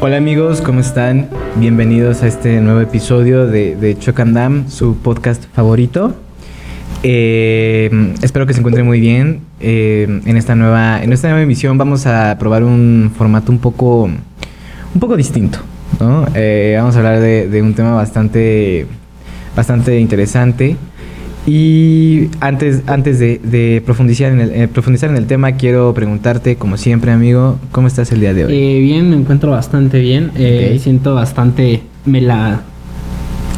Hola amigos, ¿cómo están? Bienvenidos a este nuevo episodio de, de Choc and Dam, su podcast favorito. Eh, espero que se encuentren muy bien. Eh, en esta nueva, en esta nueva emisión vamos a probar un formato un poco, un poco distinto. ¿no? Eh, vamos a hablar de, de un tema bastante, bastante interesante. Y antes, antes de, de profundizar, en el, eh, profundizar en el tema, quiero preguntarte, como siempre, amigo, ¿cómo estás el día de hoy? Eh, bien, me encuentro bastante bien. Eh. Siento bastante mela,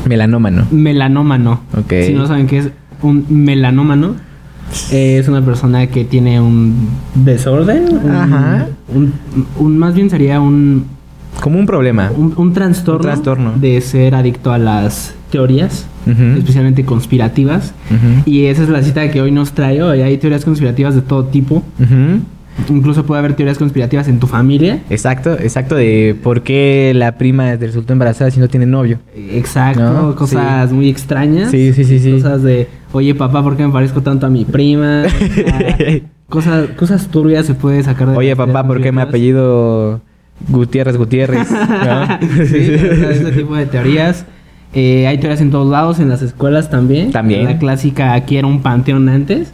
Melanómano. melanómano. Ok. Si no saben qué es un melanómano, eh, es una persona que tiene un desorden. un- Ajá. Un, un- más bien sería un, Como un problema. un, un trastorno, Un trastorno. de ser adicto a las teorías, especialmente conspirativas. Y esa es la cita que hoy nos trae. Hoy hay teorías conspirativas de todo tipo. Incluso puede haber teorías conspirativas en tu familia. Exacto, exacto, de por qué la prima resultó embarazada si no tiene novio. Exacto, ¿No? cosas muy extrañas. Sí, sí, sí, sí. Cosas de, oye papá, ¿por qué me parezco tanto a mi prima? O sea, cosas, cosas turbias se puede sacar de Oye, papá, ¿por qué me conspirativas. apellido Gutiérrez Gutiérrez? ¿No? sí, o sea, ese tipo de teorías. Eh, hay teorías en todos lados, en las escuelas también. También. La clásica, aquí era un panteón antes.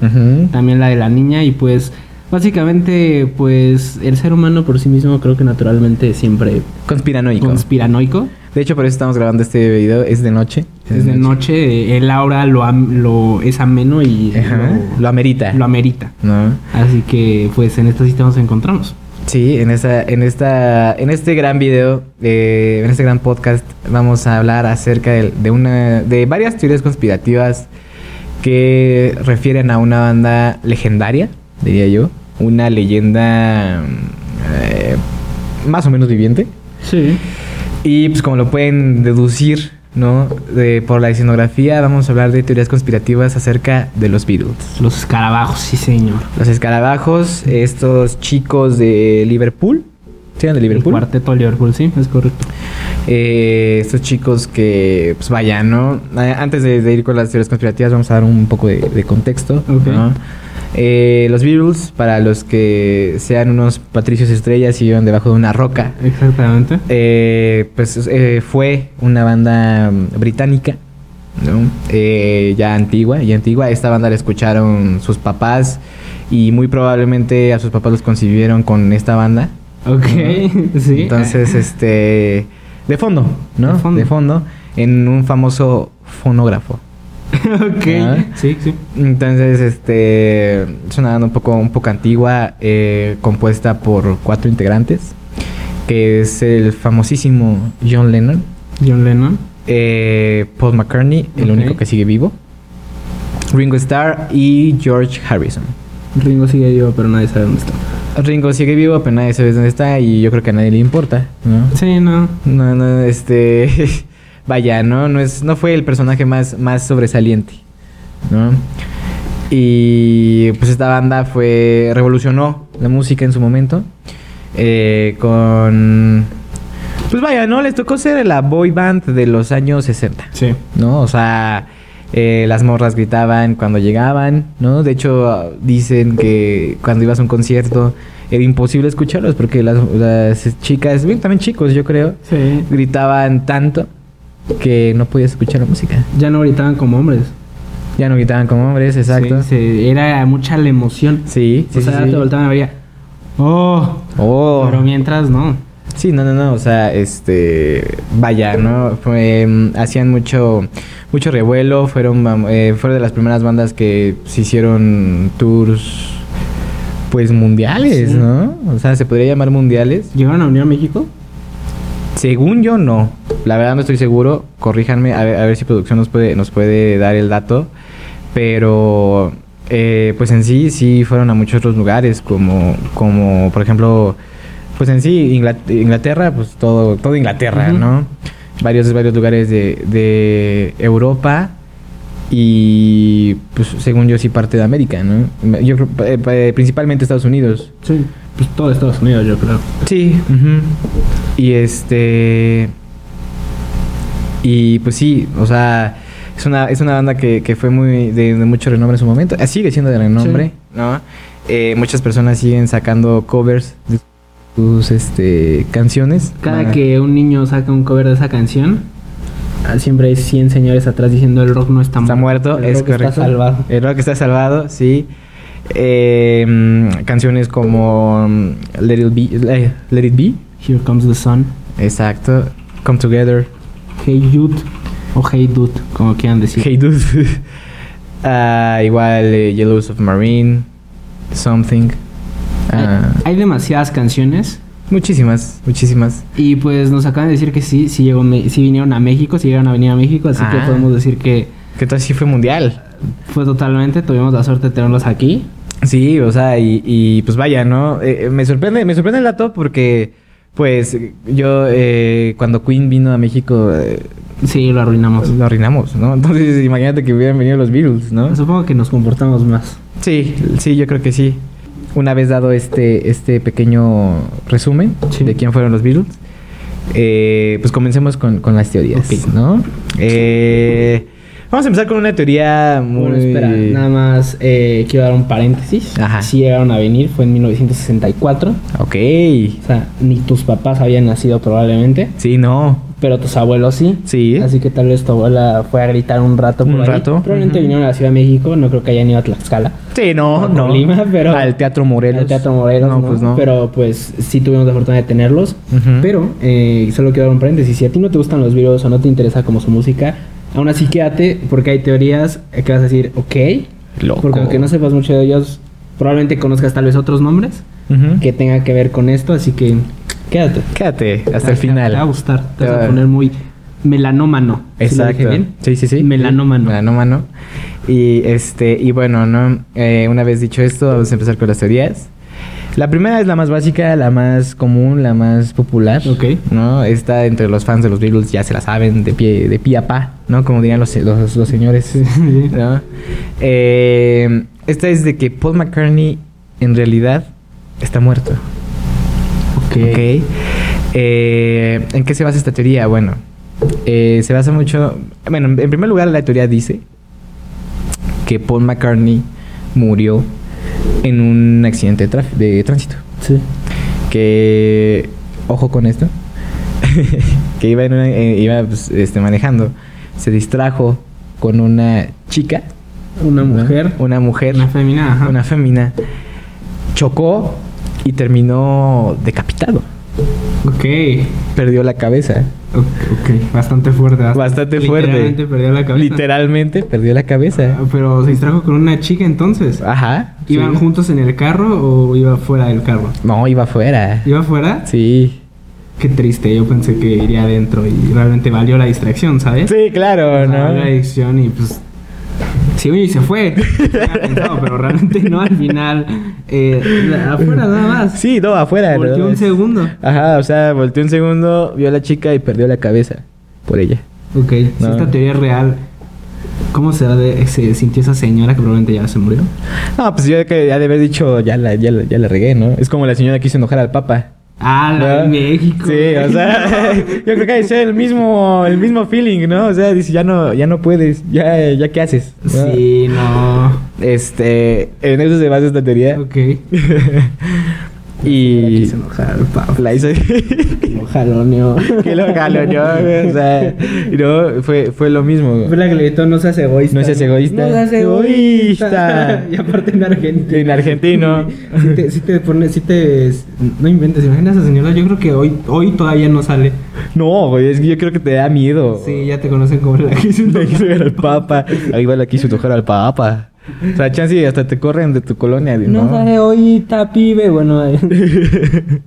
También la de la niña y pues... Básicamente, pues el ser humano por sí mismo creo que naturalmente siempre Conspiranoico. conspiranoico. de hecho, por eso estamos grabando este video. Es de noche. Es de noche, eh, el aura lo, am- lo es ameno y lo, Lo amerita. lo amerita. ¿No? Así que pues en esta cita nos encontramos. Sí, en esta, en esta, en este gran video, eh, en este gran podcast, vamos a hablar acerca de, de una, de varias teorías conspirativas que refieren a una banda legendaria, diría yo, una leyenda eh, más o menos viviente. Sí. Y pues como lo pueden deducir, ¿no? De, por la escenografía, vamos a hablar de teorías conspirativas acerca de los Beatles. Los escarabajos, sí señor. Los escarabajos, estos chicos de Liverpool, ¿sí eran de El Liverpool? cuarteto de Liverpool, sí, es correcto. Eh, estos chicos que, pues vaya, ¿no? Antes de, de ir con las teorías conspirativas, vamos a dar un poco de, de contexto. Ok. ¿no? Eh, los Beatles, para los que sean unos patricios estrellas y vivan debajo de una roca, Exactamente. eh, pues eh, fue una banda mm, británica, ¿no? Eh, ya antigua, ya antigua. Esta banda la escucharon sus papás y muy probablemente a sus papás los concibieron con esta banda. Ok, sí. Entonces, este, de fondo, ¿no? De fondo. De fondo, en un famoso fonógrafo. ok. Sí, sí. Entonces, este, es una banda un poco, un poco antigua, eh, compuesta por cuatro integrantes, que es el famosísimo John Lennon, John Lennon. eh, Paul McCartney, el único que sigue vivo, Ringo Starr y George Harrison. Ringo sigue vivo, pero nadie sabe dónde está. Ringo sigue vivo, pero nadie sabe dónde está y yo creo que a nadie le importa, ¿no? Sí, no. No, no, este. Vaya, ¿no? No, es, no fue el personaje más, más sobresaliente, ¿no? Y pues esta banda fue. revolucionó la música en su momento. eh, con. Pues vaya, ¿no? Les tocó ser la boy band de los años 60. Sí. ¿no? O sea, eh, las morras gritaban cuando llegaban, ¿no? De hecho, dicen que cuando ibas a un concierto era imposible escucharlos porque las, las chicas, bien, también chicos, yo creo, Sí. gritaban tanto que no podías escuchar la música. Ya no gritaban como hombres. Ya no gritaban como hombres, exacto. Sí, era mucha la emoción. Sí, sí, o sea, sí, te voltaban a ver. Oh. Oh. Pero mientras no. Sí, no, no, no, o sea, este, vaya, ¿no? Fue, mm, hacían mucho, mucho revuelo, fueron, eh, fueron de las primeras bandas que se hicieron tours, pues, mundiales, Sí. ¿no? O sea, se podría llamar mundiales. ¿Llegaron a unir a México? Según yo, no. La verdad no estoy seguro, corríjanme, a ver, a ver si producción nos puede, nos puede dar el dato, pero, eh, pues en sí, sí fueron a muchos otros lugares, como, como, por ejemplo, pues en sí, Ingla- Inglaterra, pues todo, todo Inglaterra. ¿no? Varios, varios lugares de, de Europa y, pues según yo, sí parte de América, ¿no? Yo creo, eh, eh, principalmente Estados Unidos. Sí. Pues todo Estados Unidos, yo creo. Sí. ujú. Y este. Y pues sí, o sea, es una, es una banda que, que fue muy de, de mucho renombre en su momento. Eh, Sigue siendo de renombre, ¿no? Eh, muchas personas siguen sacando covers de sus este, canciones. Cada Ah, que un niño saca un cover de esa canción, ah, siempre hay 100 señores atrás diciendo el rock no está, Está muerto, el es rock correcto. Está salvado. El rock está salvado, sí. Eh, mm, canciones como mm, Let It Be, eh, Let It Be, Here comes the sun. exacto. Come Together, Hey Jude o Hey Dude, como quieran decir. Hey Dude. Ah, igual eh, Yellow Submarine, Something. Ah, hay, hay demasiadas canciones muchísimas, muchísimas. y pues nos acaban de decir que sí, sí, llegó, sí vinieron a México, sí llegaron a venir a México, así que Ah. podemos decir que Que todo sí fue mundial. fue totalmente, tuvimos la suerte de tenerlos aquí. Sí, o sea, y, y, pues vaya, ¿no? Eh, eh, me sorprende, me sorprende el dato porque, pues, yo eh, cuando Queen vino a México eh, Sí, lo arruinamos. lo arruinamos, ¿no? Entonces, imagínate que hubieran venido los Beatles, ¿no? Supongo que nos comportamos más. Sí, sí, yo creo que sí. Una vez dado este, este pequeño resumen Sí. de quién fueron los Beatles, eh, pues comencemos con, con las teorías. ¿no? Eh, vamos a empezar con una teoría muy... Bueno, espera, nada más eh, quiero dar un paréntesis. Ajá. Sí llegaron a venir, fue en 1964. Ok. O sea, ni tus papás habían nacido probablemente, Sí, no. pero tus abuelos sí. Sí. Así que tal vez tu abuela fue a gritar un rato por Un ahí. rato. Probablemente vinieron a la Ciudad de México, no creo que hayan ido a Tlaxcala. Sí, no, no. Colima, pero Al Teatro Morelos. Al Teatro Morelos, No, no, pues no. Pero pues sí tuvimos la fortuna de tenerlos. Pero eh, solo quiero dar un paréntesis. Si a ti no te gustan los videos o no te interesa como su música, aún así quédate porque hay teorías que vas a decir, ok. Loco. Porque aunque no sepas mucho de ellos, probablemente conozcas tal vez otros nombres que tengan que ver con esto. Así que quédate. Quédate hasta Te- el final. Te va a gustar. Te Te vas va- a poner muy melanómano. ¿Sí Exacto. dije bien? Sí, sí, sí. Melanómano. Melanómano. Y este, y bueno, ¿no? Eh, una vez dicho esto, vamos a empezar con las teorías. La primera es la más básica, la más común, la más popular. Ok. ¿No? Está entre los fans de los Beatles, ya se la saben, de pie, de pie a pa, ¿no? Como dirían los, los, los señores. ¿no? Eh, esta es de que Paul McCartney en realidad está muerto. Ok. Eh, ¿En qué se basa esta teoría? Bueno, eh, se basa mucho. Bueno, en primer lugar, la teoría dice que Paul McCartney murió en un accidente de, tránsito. Sí. Que, ojo con esto, que iba, en una- eh, iba pues, este, manejando, se distrajo con una chica, Una ¿no? mujer. una mujer, Una femina, ajá. una fémina, chocó y terminó decapitado. Ok. Perdió la cabeza. Ok, ok. Bastante fuerte. Bastante fuerte. Literalmente perdió la cabeza. Literalmente perdió la cabeza. Ah, Pero se distrajo con una chica entonces. Ajá. ¿Iban sí. juntos en el carro o iba fuera del carro? No, iba afuera. ¿Iba fuera? Sí. Qué triste. Yo pensé que iría adentro y realmente valió la distracción, ¿sabes? Sí, claro, O sea, Valió la ¿no? distracción y pues. Sí, oye, y se fue. Pensado, pero realmente no al final. Eh, afuera nada más. Sí, no, afuera. Volteó ¿no? un segundo. Ajá, o sea, volteó un segundo, vio a la chica y perdió la cabeza por ella. Ok, si esta teoría es real, ¿cómo de, se sintió esa señora que probablemente ya se murió? No, pues yo que ya de haber dicho, ya la, ya, la, ya la regué, ¿no? Es como la señora que hizo enojar al papa. Ah, la de ¿no? México. Sí, o sea, yo creo que ha de ser el mismo, el mismo feeling, ¿no? O sea, dice, ya no, ya no puedes, ya, ya qué haces. ¿no? Sí, no. Este, en eso se basa esta teoría. Ok. y se enojar la hizo Lo jaloneo. que lo galoneó, güey, o sea, y no, fue, fue lo mismo. Fue la que le gritó, no seas egoísta. No seas egoísta. No seas Egoísta. y aparte en Argentina. En argentino. Si te, si te pones, si te... No inventes, imagina a esa señora. Yo creo que hoy, hoy todavía no sale. No, güey, es que yo creo que te da miedo. Sí, ya te conocen como la que hizo ver al papa. Ahí va la quiso tocar al papa. O sea, chance hasta te corren de tu colonia. No, ¿no? seas egoísta, pibe. Bueno, eh.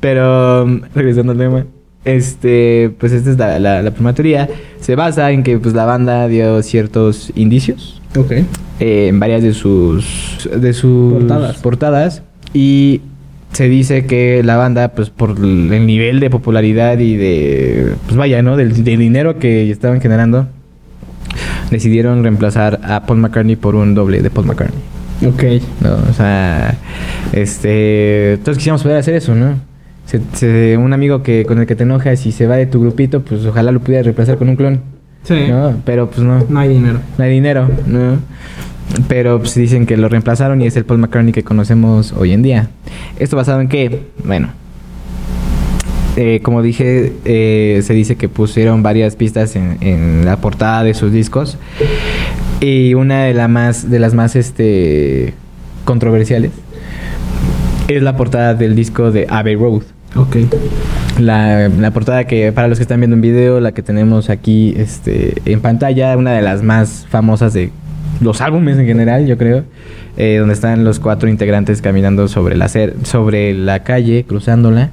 Pero um, regresando al tema, este, pues esta es la, la, la primera teoría. Se basa en que pues la banda dio ciertos indicios ok. eh, en varias de sus de sus Portadas. portadas y se dice que la banda pues por el nivel de popularidad y de pues vaya no del, del dinero que estaban generando decidieron reemplazar a Paul McCartney por un doble de Paul McCartney Ok. no o sea este todos quisiéramos poder hacer eso no Se- se- un amigo que con el que te enojas y se va de tu grupito pues ojalá lo pudieras reemplazar con un clon Sí. no pero pues no No hay dinero. no hay dinero, ¿no? Pero pues dicen que lo reemplazaron y es el Paul McCartney que conocemos hoy en día. ¿Esto basado en qué? Bueno, eh, como dije, eh, se dice que pusieron varias pistas en, en la portada de sus discos. Y una de, la más, de las más este, controversiales es la portada del disco de Abbey Road. Ok. La, la portada que, para los que están viendo un video, la que tenemos aquí este, en pantalla, una de las más famosas de los álbumes en general, yo creo, eh, donde están los cuatro integrantes caminando sobre la, sobre la calle, cruzándola.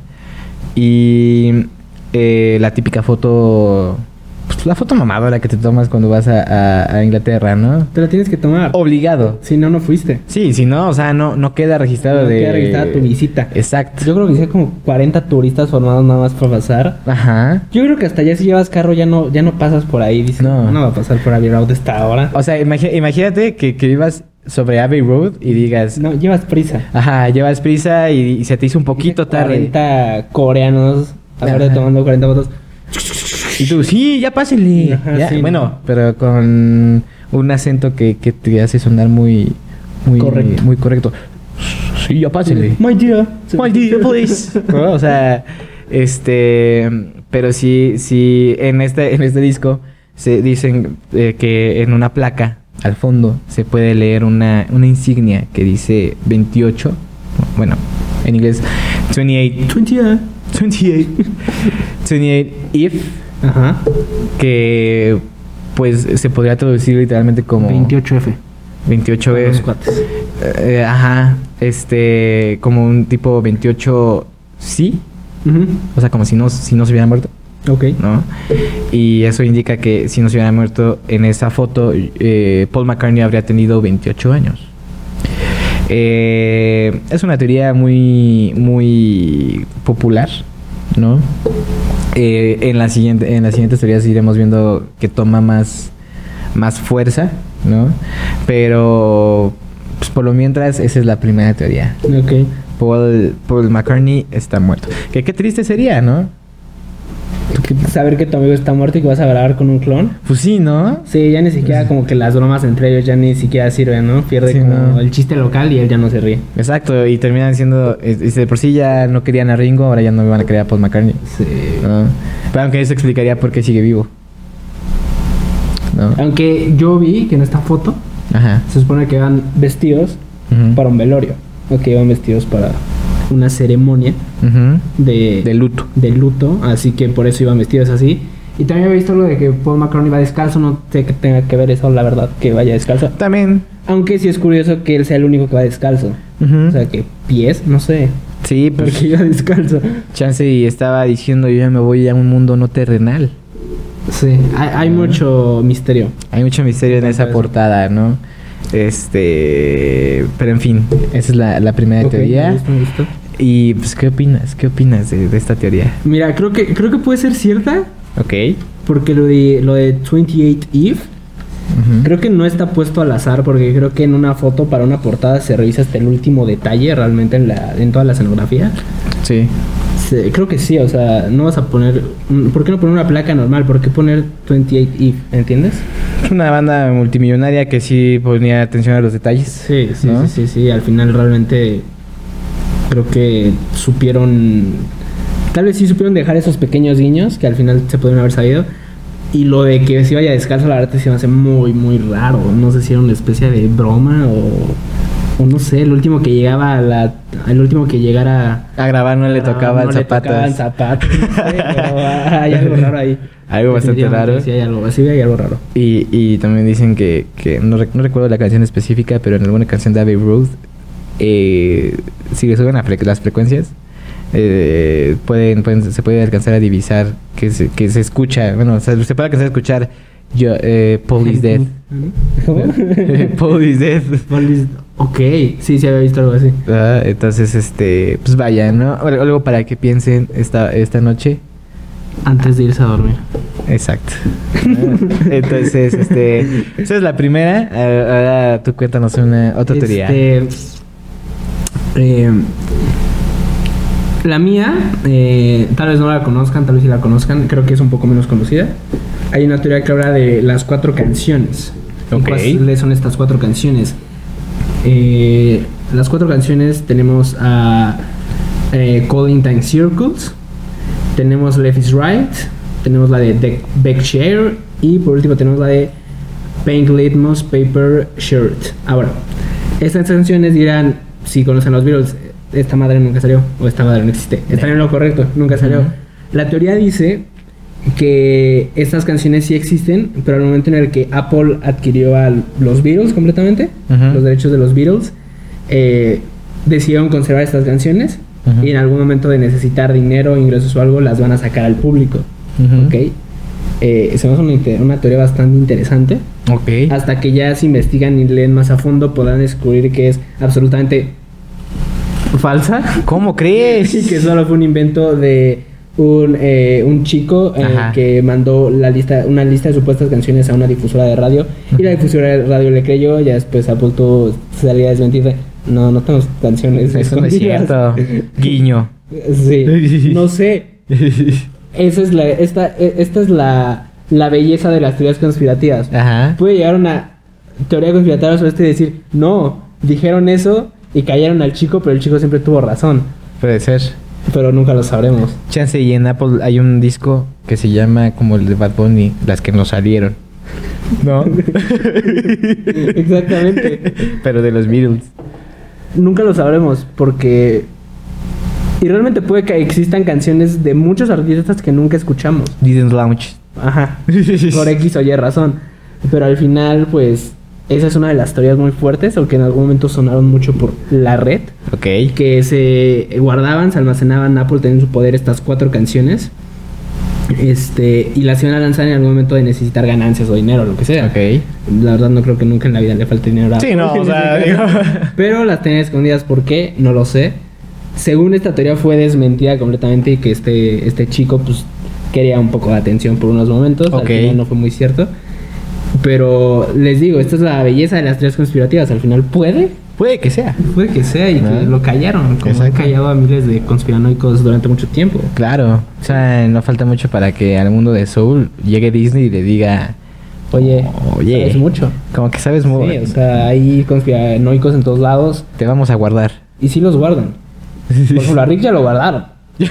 Y eh, la típica foto, pues, la foto mamadora que te tomas cuando vas a, a- a Inglaterra, ¿no? Te la tienes que tomar. Obligado. Si no, no fuiste. Sí, si no, o sea, no, no queda registrado No de... queda registrada tu visita. Exacto. Yo creo que hice como 40 turistas formados nada más para pasar. Ajá. Yo creo que hasta ya si llevas carro ya no, ya no pasas por ahí. Dices, No. no. va a pasar por Abbey Road esta hora. O sea, imagínate que, que vivas sobre Abbey Road y digas, No, llevas prisa. ajá, llevas prisa y, y se te hizo un poquito tarde. 40 coreanos, aparte Ajá. tomando 40 fotos. Y tú, sí, ya pásenle. Ajá, Ya, sí, bueno, no. pero con un acento que, que te hace sonar muy, muy Correcto. Muy correcto. Sí, ya pásenle. My dear. My dear, please. ¿No? O sea, este, pero sí, sí, en este, en este disco se dicen eh, que en una placa al fondo se puede leer una, una insignia que dice 28, bueno, en inglés 28, 20 28, 28 if, Ajá. que pues se podría traducir literalmente como 28F. 28 Para los es cuates. eh, ajá, este, como un tipo 28 sí, Ujú. o sea, como si no, si no se hubiera muerto, Ok. ¿no? Y eso indica que si no se hubiera muerto en esa foto, eh, Paul McCartney habría tenido 28 años. Eh, es una teoría muy, muy popular, ¿no? Eh, en, la siguiente, en las siguientes teorías iremos viendo que toma más, más fuerza, ¿no? Pero, pues por lo mientras, esa es la primera teoría. Ok. Paul, Paul McCartney está muerto. Que qué triste sería, ¿no? Saber que tu amigo está muerto y que vas a grabar con un clon. Pues sí, ¿no? Sí, ya ni siquiera como que las bromas entre ellos ya ni siquiera sirven, ¿no? Pierde Sí, como no. el chiste local y él ya no se ríe. Exacto, y terminan siendo. de por sí ya no querían a Ringo, ahora ya no van a querer a Paul McCartney. Sí. ¿no? Pero aunque eso explicaría por qué sigue vivo. ¿No? Aunque yo vi que en esta foto Ajá. se supone que van vestidos para un velorio. O que iban vestidos para una ceremonia de, De luto. de luto. Así que por eso iban vestidos así. Y también he visto lo de que Paul McCartney va descalzo. No sé que tenga que ver eso, la verdad, que vaya descalzo. También. Aunque sí es curioso que él sea el único que va descalzo. O sea, que pies, no sé. Sí, ¿Por pues. qué iba descalzo? Chance y estaba diciendo yo ya me voy a un mundo no terrenal. Sí, hay, hay mucho misterio. Hay mucho misterio en esa portada, ¿no? Este. Pero en fin, esa es la, la primera teoría. me gusta, me gusta. Y pues, ¿qué opinas? ¿Qué opinas de, de esta teoría? Mira, creo que, creo que puede ser cierta. Ok. Porque lo de, lo de 28 Eve, Ujú. creo que no está puesto al azar. Porque creo que en una foto para una portada se revisa hasta el último detalle realmente en, la, en toda la escenografía. Sí. Creo que sí, o sea, no vas a poner. ¿Por qué no poner una placa normal? ¿Por qué poner 28 Eve? ¿Entiendes? Es una banda multimillonaria que sí ponía atención a los detalles. Sí, sí, ¿no? sí, sí, sí. Al final realmente creo que supieron. Tal vez sí supieron dejar esos pequeños guiños que al final se pudieron haber sabido. Y lo de que se vaya descalzo, la verdad, se me hace muy, muy raro. No sé si era una especie de broma o. O no sé, el último que llegaba a la. El último que llegara. A grabar no le a- tocaban no le tocaban zapatos. no sé, pero hay algo raro ahí. Algo bastante raro. Sí, hay algo, sí hay algo raro. Y, y también dicen que, que no, rec- no recuerdo la canción específica, pero en alguna canción de Abbey Road, eh, si le suben a fre- las frecuencias, eh, pueden, pueden- se puede alcanzar a divisar que se, que se escucha, bueno, o sea, se puede alcanzar a escuchar yo, eh, Paul is dead. ¿Cómo? Paul is dead. Police- Ok, sí, sí había visto algo así. Ah, Entonces, este, pues vaya, ¿no? Al- Algo para que piensen esta, esta noche. Antes de irse a dormir. Exacto. Entonces, este, esa es la primera. Ahora tú cuéntanos una otra teoría. Este, eh, la mía, eh, tal vez no la conozcan, tal vez sí la conozcan, creo que es un poco menos conocida. Hay una teoría que habla de las cuatro canciones. ¿Y Ok. ¿Cuáles son estas cuatro canciones? Eh, las cuatro canciones tenemos a eh, Calling Time Circles, tenemos Left is Right, tenemos la de Deck- Beck Share y por último tenemos la de Pink Litmus Paper Shirt. Ahora, estas canciones dirán, si conocen los Beatles, esta madre nunca salió o esta madre no existe. Están en lo correcto, nunca salió. Ujú. La teoría dice que estas canciones sí existen, pero al momento en el que Apple adquirió a los Beatles completamente, los derechos de los Beatles, eh, decidieron conservar estas canciones y en algún momento de necesitar dinero, ingresos o algo, las van a sacar al público. ¿Ok? Eh, se me hace una teoría bastante interesante. Ok. Hasta que ya se investigan y leen más a fondo, podrán descubrir que es absolutamente falsa ¿Cómo crees? y que solo fue un invento de un, eh, un chico eh, que mandó la lista, una lista de supuestas canciones a una difusora de radio y la difusora de radio le creyó, ya después Apple tuvo salía a desmentir, no, no tenemos canciones. Eso no es escondidas". cierto. Guiño. Sí, no sé. Esa es la, esta, e- esta es la, la belleza de las teorías conspirativas. Ajá. Puede llegar una teoría conspirativa sobre esto y decir, no, dijeron eso y cayeron al chico, pero el chico siempre tuvo razón. Puede ser. Pero nunca lo sabremos. Chance y en Apple hay un disco que se llama como el de Bad Bunny, las que nos salieron. ¿No? Exactamente. Pero de los Beatles. Nunca lo sabremos porque... Y realmente puede que existan canciones de muchos artistas que nunca escuchamos. Didn't Launch. Ajá. Por X o Y razón. Pero al final, pues, esa es una de las teorías muy fuertes, o que en algún momento sonaron mucho por la red, Ok. que se guardaban, se almacenaban, Apple tenía en su poder estas cuatro canciones. Este, y las iban a lanzar en algún momento de necesitar ganancias o dinero, lo que sea. Ok. La verdad no creo que nunca en la vida le falte dinero a Sí, no, o sea, digo- Pero las tenía escondidas, ¿por qué? No lo sé. Según esta teoría fue desmentida completamente y que este, este chico pues quería un poco de atención por unos momentos. Ok. Al final no fue muy cierto. Pero les digo, esta es la belleza de las teorías conspirativas. Al final puede, Puede que sea. puede que sea y que lo callaron. Como han callado a miles de conspiranoicos durante mucho tiempo. Claro. O sea, no falta mucho para que al mundo de Soul llegue Disney y le diga, Oye, Oye. sabes mucho. como que sabes muy... Sí, o sea, hay conspiranoicos en todos lados Te vamos a guardar. y sí los guardan. Por ejemplo, a Rick ya lo guardaron.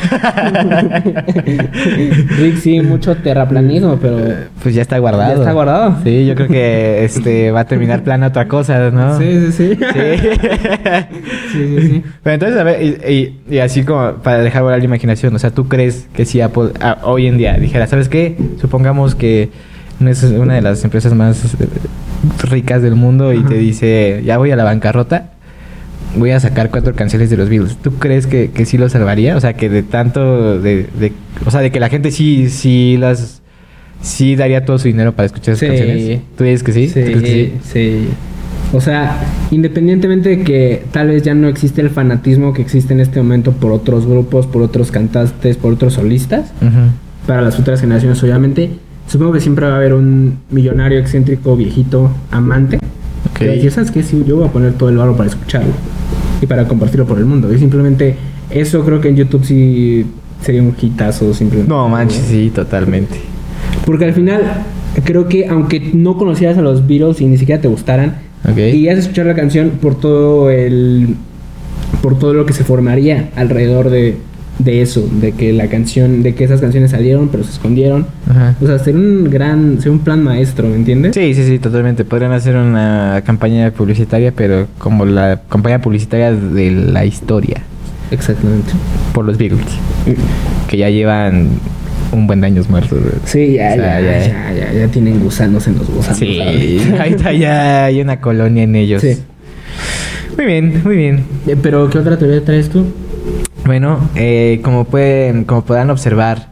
Rick sí, mucho terraplanismo, pero Pues ya está guardado. Ya está guardado. Sí, yo creo que este va a terminar plan otra cosa, ¿no? sí, sí, sí. Sí. Sí, sí, sí. Pero entonces, a ver, y, y- y así como para dejar volar la imaginación, o sea, ¿tú crees que si Apple ah, hoy en día dijera, ¿sabes qué? Supongamos que es una de las empresas más eh, ricas del mundo y Ajá. te dice, ya voy a la bancarrota, voy a sacar cuatro canciones de los Beatles. ¿Tú crees que, que sí lo salvaría? O sea, que de tanto, de, de- o sea, de que la gente sí, sí las, sí daría todo su dinero para escuchar esas Sí. canciones. ¿Tú dices que sí? ¿Tú Sí, que sí. O sea, independientemente de que tal vez ya no existe el fanatismo que existe en este momento por otros grupos, por otros cantantes, por otros solistas, para las futuras generaciones obviamente, supongo que siempre va a haber un millonario excéntrico, viejito, amante. Ok. Que va a decir, ¿sabes qué? Sí, yo voy a poner todo el barro para escucharlo y para compartirlo por el mundo. Y simplemente eso creo que en YouTube sí sería un hitazo simplemente. No manches, sí, totalmente. Porque al final creo que aunque no conocieras a los Beatles y ni siquiera te gustaran, Ok. y a escuchar la canción por todo el por todo lo que se formaría alrededor de, de eso, de que la canción, de que esas canciones salieron pero se escondieron. Ajá. O sea, sería un gran, sería un plan maestro, ¿me entiendes? Sí, sí, sí, totalmente. Podrían hacer una campaña publicitaria, pero como la campaña publicitaria de la historia Exactamente. por los Beatles, que ya llevan un buen de años muertos. Sí, ya, O sea, ya, ya- ya, ya, ya tienen gusanos en los gusanos. Sí, ahorita. ahorita ya hay una colonia en ellos. Sí. Muy bien, muy bien. Eh, Pero, ¿qué otra teoría traes tú? Bueno, eh, como pueden, como podrán observar,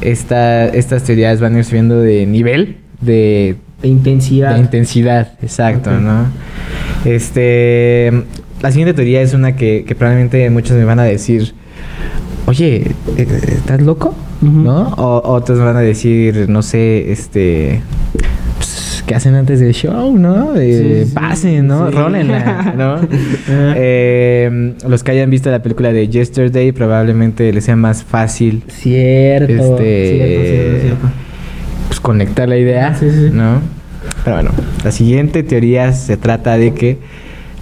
esta, estas teorías van a ir subiendo de nivel, de De intensidad. De intensidad, exacto. ¿no? Este, la siguiente teoría es una que, que probablemente muchos me van a decir, oye, eh, ¿estás loco? ¿No? O otros me van a decir, no sé, este, pues, ¿qué hacen antes del show, no? Sí, sí, pasen, ¿no? sí. Rólenla, ¿no? Eh, los que hayan visto la película de Yesterday probablemente les sea más fácil Cierto, Este, cierto, cierto, cierto. pues, conectar la idea, Sí, sí. ¿no? Pero bueno, la siguiente teoría se trata de que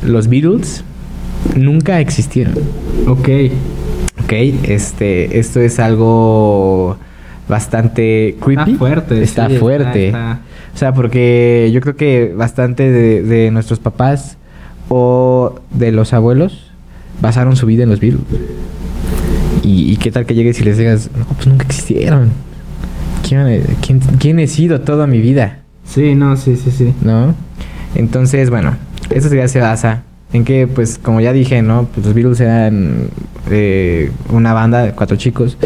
los Beatles nunca existieron. ¿Ok? Ok, este, esto es algo bastante creepy. Está fuerte. Está sí, fuerte. está- O sea, porque yo creo que bastante de, de nuestros papás o de los abuelos basaron su vida en los Beatles. Y, y qué tal que llegues y les digas, no, pues nunca existieron. ¿Quién, quién, quién he sido toda mi vida? Sí, no, sí, sí, sí. ¿no? Entonces, bueno, esta teoría se basa en que, pues, como ya dije, ¿no? Pues los Beatles eran eh, una banda de cuatro chicos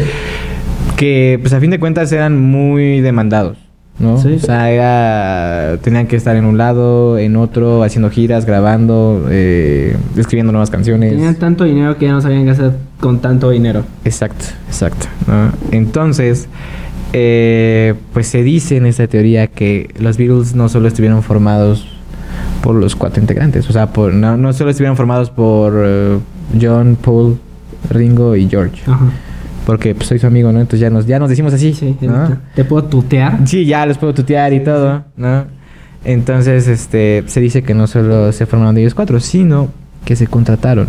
que, pues, a fin de cuentas eran muy demandados, ¿no? Sí. O sea, era, tenían que estar en un lado, en otro, haciendo giras, grabando, eh, escribiendo nuevas canciones. Tenían tanto dinero que ya no sabían qué hacer con tanto dinero. Exacto, exacto. ¿no? Entonces, eh, pues se dice en esta teoría que los Beatles no solo estuvieron formados por los cuatro integrantes, o sea, por, no, no solo estuvieron formados por eh, John, Paul, Ringo y George, Ajá. Porque pues, soy su amigo, ¿no? Entonces ya nos, ya nos decimos así, Sí, ¿no? ¿Te puedo tutear? Sí, ya los puedo tutear y Sí, todo, ¿no? Entonces, este, se dice que no solo se formaron de ellos cuatro, sino que se contrataron.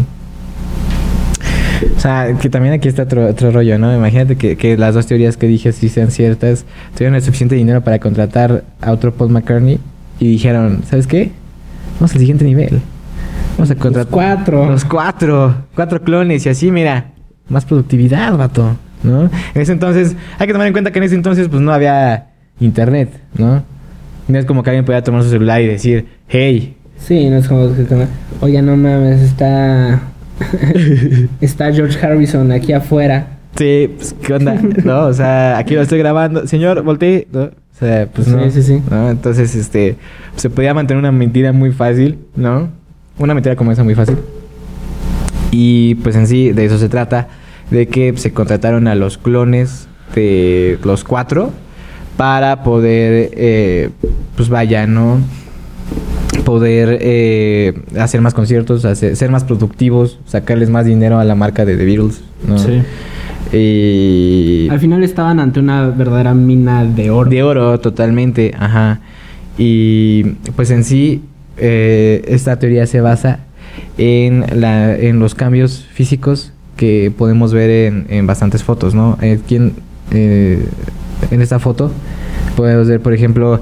O sea, que también aquí está otro, otro rollo, ¿no? Imagínate que, que las dos teorías que dije sí sean ciertas. Tuvieron el suficiente dinero para contratar a otro Paul McCartney y dijeron, ¿sabes qué? Vamos al siguiente nivel. Vamos a Los contratar... cuatro. Los cuatro. Cuatro clones y así, mira. Más productividad, vato. ¿No? En ese entonces... Hay que tomar en cuenta que en ese entonces pues no había internet, ¿no? No es como que alguien podía tomar su celular y decir, hey, Sí, no es como que Oye, no mames, está. está George Harrison aquí afuera. Sí, pues, ¿qué onda? no, o sea, aquí lo estoy grabando. Señor, volteé. ¿no? O sea, pues Sí, no. sí, sí. ¿no? Entonces, este, se podía mantener una mentira muy fácil, ¿no? Una mentira como esa muy fácil. Y pues en sí, de eso se trata, de que se contrataron a los clones de los cuatro para poder, eh, pues vaya, ¿no? Poder eh, hacer más conciertos, hacer- ser más productivos, sacarles más dinero a la marca de The Beatles, ¿no? Y... Al final estaban ante una verdadera mina de oro. De oro, totalmente, ajá. Y pues en sí, eh, esta teoría se basa en, la, en los cambios físicos que podemos ver en, en bastantes fotos, ¿no? Eh, ¿quién, eh, en esta foto podemos ver, por ejemplo,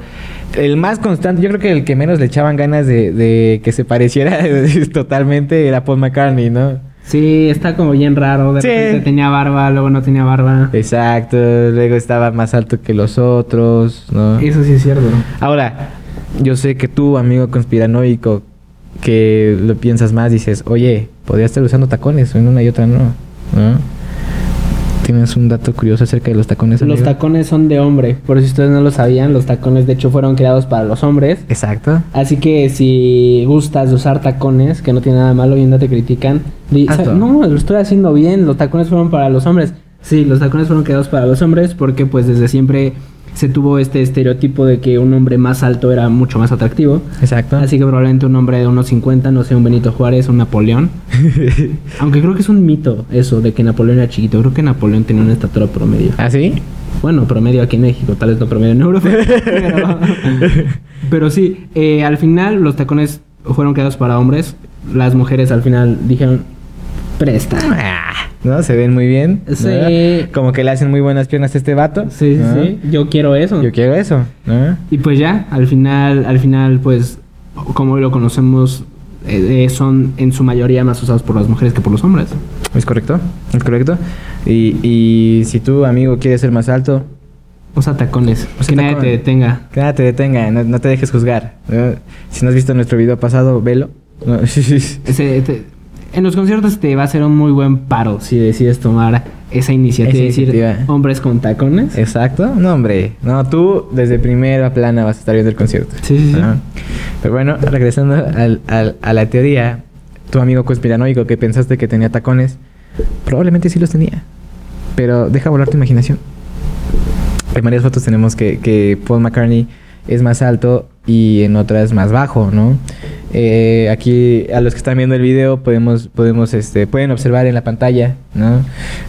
el más constante, yo creo que el que menos le echaban ganas de, de que se pareciera totalmente era Paul McCartney, ¿no? Sí, está como bien raro. De Sí. repente tenía barba, luego no tenía barba. Exacto, luego estaba más alto que los otros, ¿no? Eso sí es cierto. Ahora, yo sé que tú, amigo conspiranoico, que lo piensas más, dices, oye, podría estar usando tacones, en una y otra no. ¿no? ¿Tienes un dato curioso acerca de los tacones? Los amigo? tacones son de hombre. Por si ustedes no lo sabían, los tacones de hecho fueron creados para los hombres. Exacto. Así que si gustas de usar tacones, que no tiene nada malo y no te critican, di, Hazlo. "Sa- no, lo estoy haciendo bien, los tacones fueron para los hombres. Sí, los tacones fueron creados para los hombres porque pues desde siempre se tuvo este estereotipo de que un hombre más alto era mucho más atractivo. Exacto. Así que probablemente un hombre de unos 50, no sé, un Benito Juárez, un Napoleón. Aunque creo que es un mito eso de que Napoleón era chiquito. Creo que Napoleón tenía una estatura promedio. ¿Ah, sí? Bueno, promedio aquí en México, tal vez no promedio en Europa. pero, pero sí, eh, al final los tacones fueron creados para hombres. Las mujeres al final dijeron, presta. Ah, ¿No? Se ven muy bien. ¿no? Sí. Como que le hacen muy buenas piernas a este vato. Sí, sí, ¿no? sí, yo quiero eso. Yo quiero eso. ¿no? Y pues ya, al final, al final, pues, como lo conocemos, eh, eh, son en su mayoría más usados por las mujeres que por los hombres. ¿Es correcto? ¿Es correcto? Y, y si tú, amigo, quieres ser más alto, Usa tacones, Usa que nadie te detenga. Que nada te detenga, no, no te dejes juzgar. ¿no? Si no has visto nuestro video pasado, velo. No, Ese- te- en los conciertos te va a ser un muy buen paro si decides tomar esa iniciativa de decir iniciativa. hombres con tacones. Exacto. No, hombre. No, tú desde primera plana vas a estar viendo el concierto. Sí, sí, sí. Ajá. Pero bueno, regresando al- al- a la teoría, tu amigo conspiranoico que pensaste que tenía tacones, probablemente sí los tenía. Pero deja volar tu imaginación. En varias fotos tenemos que, que Paul McCartney es más alto y en otras más bajo, ¿no? Eh, aquí a los que están viendo el video podemos, podemos, este, pueden observar en la pantalla, ¿no?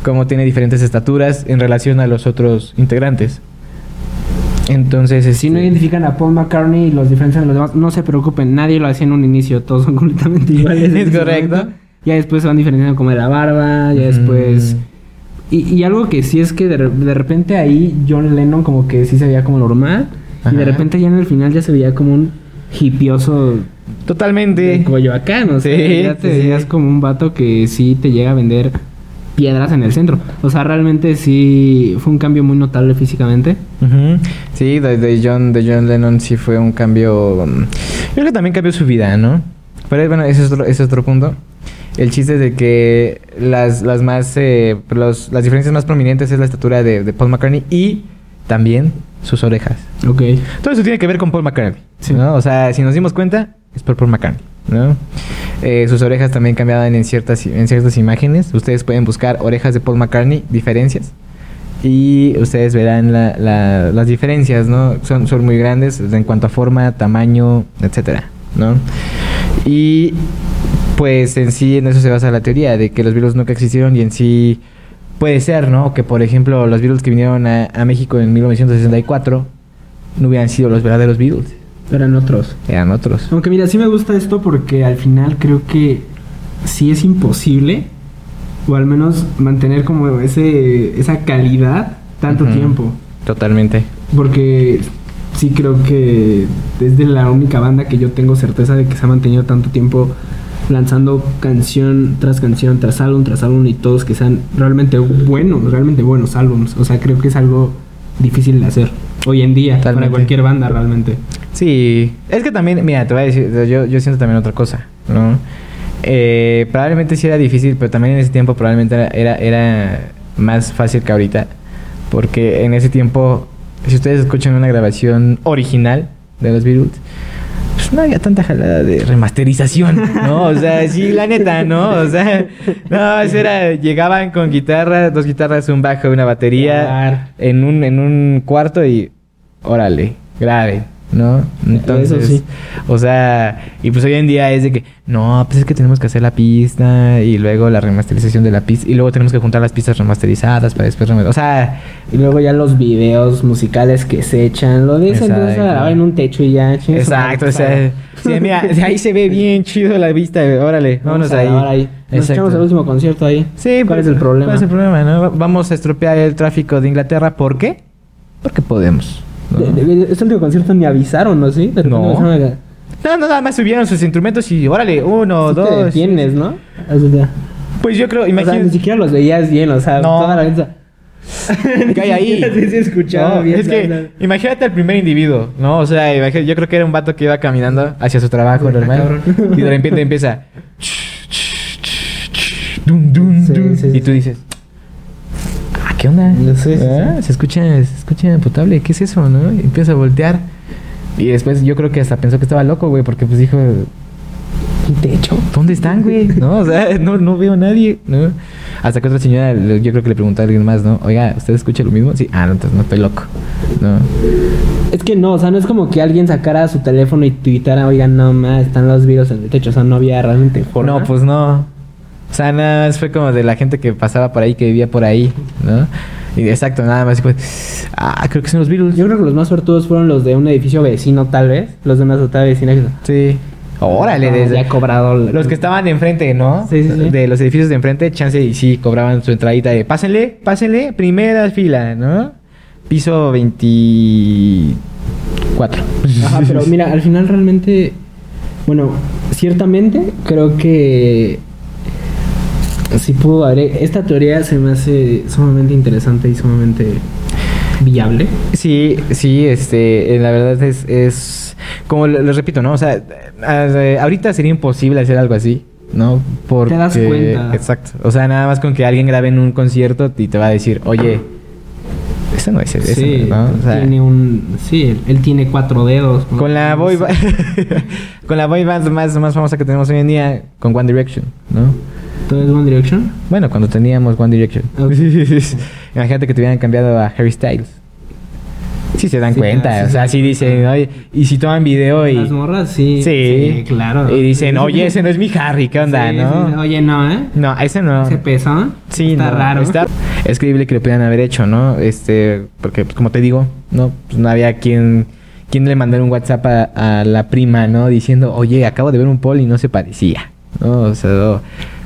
Cómo tiene diferentes estaturas en relación a los otros integrantes. Entonces, Si no este, identifican a Paul McCartney y los diferencian de los demás, no se preocupen, nadie lo hacía en un inicio, todos son completamente iguales. Es correcto. momento. Ya después se van diferenciando como de la barba, ya después Y, y algo que sí es que de, de repente ahí John Lennon como que sí se veía como normal. Y de repente ya en el final ya se veía como un hipioso Totalmente. de Coyoacán. O sea, Sí, ya te sí. como un vato que sí te llega a vender piedras en el centro. O sea, realmente sí fue un cambio muy notable físicamente. Sí, de, de John, de John Lennon sí fue un cambio. um, Creo que también cambió su vida, ¿no? Pero bueno, ese es otro, ese es otro punto. El chiste es de que las, las más eh, los- las diferencias más prominentes es la estatura de, de Paul McCartney y también sus orejas. Ok. Todo eso tiene que ver con Paul McCartney, Sí. ¿no? O sea, si nos dimos cuenta, es por Paul McCartney, ¿no? Eh, sus orejas también cambiaban en ciertas, en ciertas imágenes. Ustedes pueden buscar orejas de Paul McCartney, diferencias. Y ustedes verán la- la- las diferencias, ¿no? Son, son muy grandes en cuanto a forma, tamaño, etcétera, ¿no? Y pues en sí en eso se basa la teoría de que los virus nunca existieron y en sí puede ser, ¿no? Que por ejemplo los virus que vinieron a, a México en 1964 no hubieran sido los verdaderos Beatles, Eran otros. eran otros. Aunque mira, sí me gusta esto porque al final creo que sí es imposible, o al menos mantener como ese, esa calidad tanto tiempo. Totalmente. Porque sí creo que es de la única banda que yo tengo certeza de que se ha mantenido tanto tiempo lanzando canción tras canción, tras álbum, tras álbum y todos que sean realmente buenos, realmente buenos álbums. O sea, creo que es algo difícil de hacer hoy en día para cualquier banda realmente. Sí, es que también, mira, te voy a decir, yo, yo siento también otra cosa, ¿no? Eh, probablemente sí era difícil, pero también en ese tiempo probablemente era, era, era más fácil que ahorita. Porque en ese tiempo, si ustedes escuchan una grabación original de los Beatles, pues no había tanta jalada de remasterización, ¿no? O sea, sí, la neta, ¿no? O sea, no, eso era, llegaban con guitarra, dos guitarras, un bajo, una batería, en un, en un cuarto y órale, grave, ¿no? Entonces, sí. o sea, y pues hoy en día es de que, no, pues es que tenemos que hacer la pista y luego la remasterización de la pista y luego tenemos que juntar las pistas remasterizadas para después, remas- o sea, Y luego ya los videos musicales que se echan, lo de eso entonces Exacto. a grabar en un techo y ya. exacto, o sea, sí, mira, ahí se ve bien chido la vista, órale, vámonos ahí. ahí. Nos Exacto. echamos el último concierto ahí. Sí, ¿Cuál pues, es el problema? ¿Cuál es el problema, no? Vamos a estropear el tráfico de Inglaterra, ¿por qué? Porque podemos. De- Este último concierto ni avisaron, ¿no? ¿Sí? No. No, no, nada más subieron sus instrumentos y órale, uno, Sí dos. detienes, ¿no? Pues yo creo, o sea, imagínate. ni siquiera los veías bien, o sea, No. toda la gente... ¿Qué hay ahí? Sí, sí, escuchaba No, bien. es que imagínate al primer individuo, ¿no? O sea, imagínate- yo creo que era un vato que iba caminando hacia su trabajo normal y de repente empieza dum, sí, sí. y tú dices ¿qué onda? No sé, Ah. Se escucha, se escucha potable, ¿qué es eso, no? Y empieza a voltear y después yo creo que hasta pensó que estaba loco, güey, porque pues dijo techo. ¿Dónde están, güey? No, o sea, no, no veo a nadie, ¿no? Hasta que otra señora, yo creo que le preguntó a alguien más, ¿no? Oiga, ¿usted escucha lo mismo? Sí, ah, no, entonces no estoy loco, ¿no? Es que no, o sea, no es como que alguien sacara su teléfono y tuitara, oigan, no más, están los virus en el techo, o sea, no había realmente forma. No, pues no. O sea, nada más fue como de la gente que pasaba por ahí, que vivía por ahí, ¿no? Y exacto, nada más. pues, ah, creo que son los virus. Yo creo que los más suertudos fueron los de un edificio vecino, tal vez. Los de una azotada vecina. Sí. Órale, No, desde ya cobrado. los que estaban enfrente, ¿no? Sí, sí, sí. De los edificios de enfrente, chance y sí, cobraban su entradita de pásenle, pásenle, primera fila, ¿no? Piso 24. Ajá, pero mira, al final realmente, bueno, ciertamente creo que sí pudo haber. Esta teoría se me hace sumamente interesante y sumamente viable. Sí, sí, este, eh, la verdad es, es como le- les repito, ¿no? O sea, eh, ahorita sería imposible hacer algo así, ¿no? Porque, Te das cuenta. Exacto. O sea, nada más con que alguien grabe en un concierto y te va a decir, oye, eso no es eso, sí, ¿no? O sea, tiene un. Sí, él, tiene cuatro dedos. con la boy ba- con la boy band más, más famosa que tenemos hoy en día, con One Direction, ¿no? ¿Todo es One Direction? Bueno, cuando teníamos One Direction. Ok. Imagínate que te hubieran cambiado a Harry Styles. Sí se dan Sí, cuenta, sí o se sea, sí dicen, oye, y si toman video y... Las morras, sí. Sí, claro. Y dicen, oye, ese no es mi Harry, ¿qué onda, no? Oye, no, ¿eh? No, ese no. Ese peso. Sí, Está no, raro. Está, es creíble que lo pudieran haber hecho, ¿no? Este, porque, pues, como te digo, no, pues, no había quien, quien le mandara un WhatsApp a, a la prima, ¿no? Diciendo, oye, acabo de ver un poll y no se parecía, ¿no? O sea, no.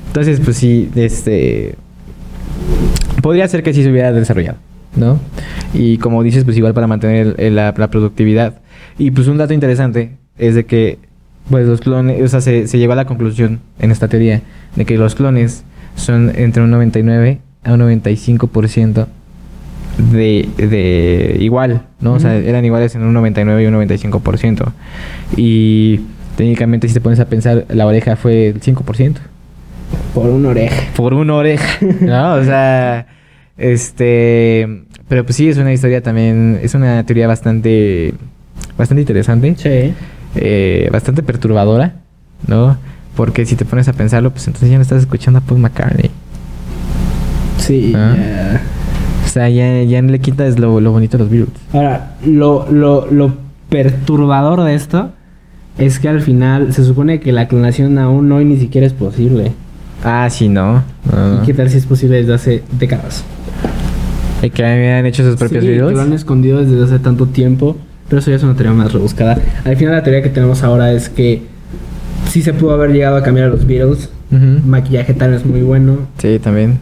Entonces, pues sí, este, podría ser que sí se hubiera desarrollado, ¿no? Y como dices, pues igual para mantener el- la, la productividad. Y pues un dato interesante es de que, pues los clones, o sea, se, se llegó a la conclusión en esta teoría de que los clones son entre un 99 a un 95% de, de igual, ¿no? O sea, eran iguales en un 99 y un 95%. Y técnicamente si te pones a pensar, la oreja fue el 5%. Por una oreja. Por una oreja, ¿no? O sea, este... Pero pues sí, es una historia también, es una teoría bastante, bastante interesante, Sí. eh, bastante perturbadora, ¿no? Porque si te pones a pensarlo, pues entonces ya no estás escuchando a Paul McCartney. Sí. Ah. ya. O sea, ya, ya le quitas lo, lo bonito de los Beatles. Ahora, lo, lo, lo perturbador de esto es que al final se supone que la clonación aún hoy ni siquiera es posible. Ah, sí, no. ¿Y qué tal si es posible desde hace décadas? Y que habían hecho sus propios sí, Beatles. que lo han escondido desde hace tanto tiempo, pero eso ya es una teoría más rebuscada. Al final la teoría que tenemos ahora es que sí se pudo haber llegado a cambiar a los Beatles. Ujú. Maquillaje tal vez muy bueno. Sí, también.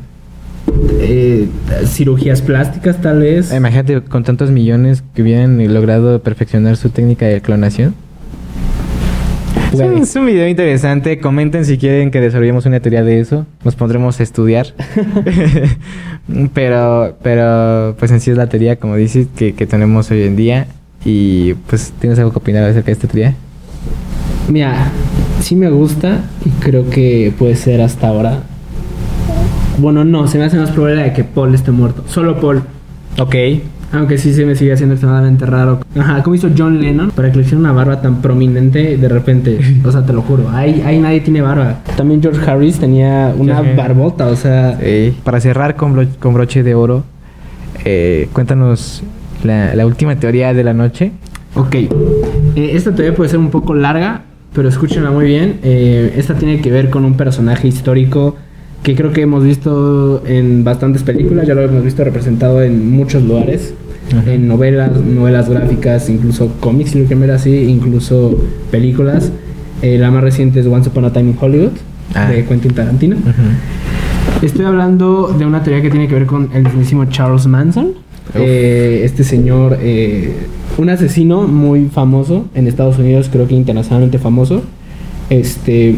eh, cirugías plásticas tal vez. Imagínate con tantos millones que hubieran logrado perfeccionar su técnica de clonación. Es un, Puede. es un video interesante. Comenten si quieren que desarrollemos una teoría de eso. Nos pondremos a estudiar. pero, pero, pues en sí es la teoría, como dices, que, que tenemos hoy en día. Y pues, ¿tienes algo que opinar acerca de esta teoría? Mira, sí me gusta y creo que puede ser hasta ahora. Bueno, no, se me hace más probable de que Paul esté muerto. Solo Paul. Ok. Aunque sí se me sigue haciendo extremadamente raro. Ajá, como hizo John Lennon para que le hiciera una barba tan prominente de repente. O sea, te lo juro. Ahí, ahí nadie tiene barba. También George Harris tenía una Sí, barbota, o sea. Para cerrar con, bro- con broche de oro, eh, cuéntanos la, la última teoría de la noche. Ok. Eh, esta teoría puede ser un poco larga, pero escúchenla muy bien. Eh, esta tiene que ver con un personaje histórico que creo que hemos visto en bastantes películas, ya lo hemos visto representado en muchos lugares, Ajá. en novelas, novelas gráficas, incluso cómics, si lo quieren ver así, incluso películas. Eh, la más reciente es Once Upon a Time in Hollywood, Ah. de Quentin Tarantino. Estoy hablando de una teoría que tiene que ver con el mismísimo Charles Manson. Eh, este señor, eh, un asesino muy famoso en Estados Unidos, creo que internacionalmente famoso. Este,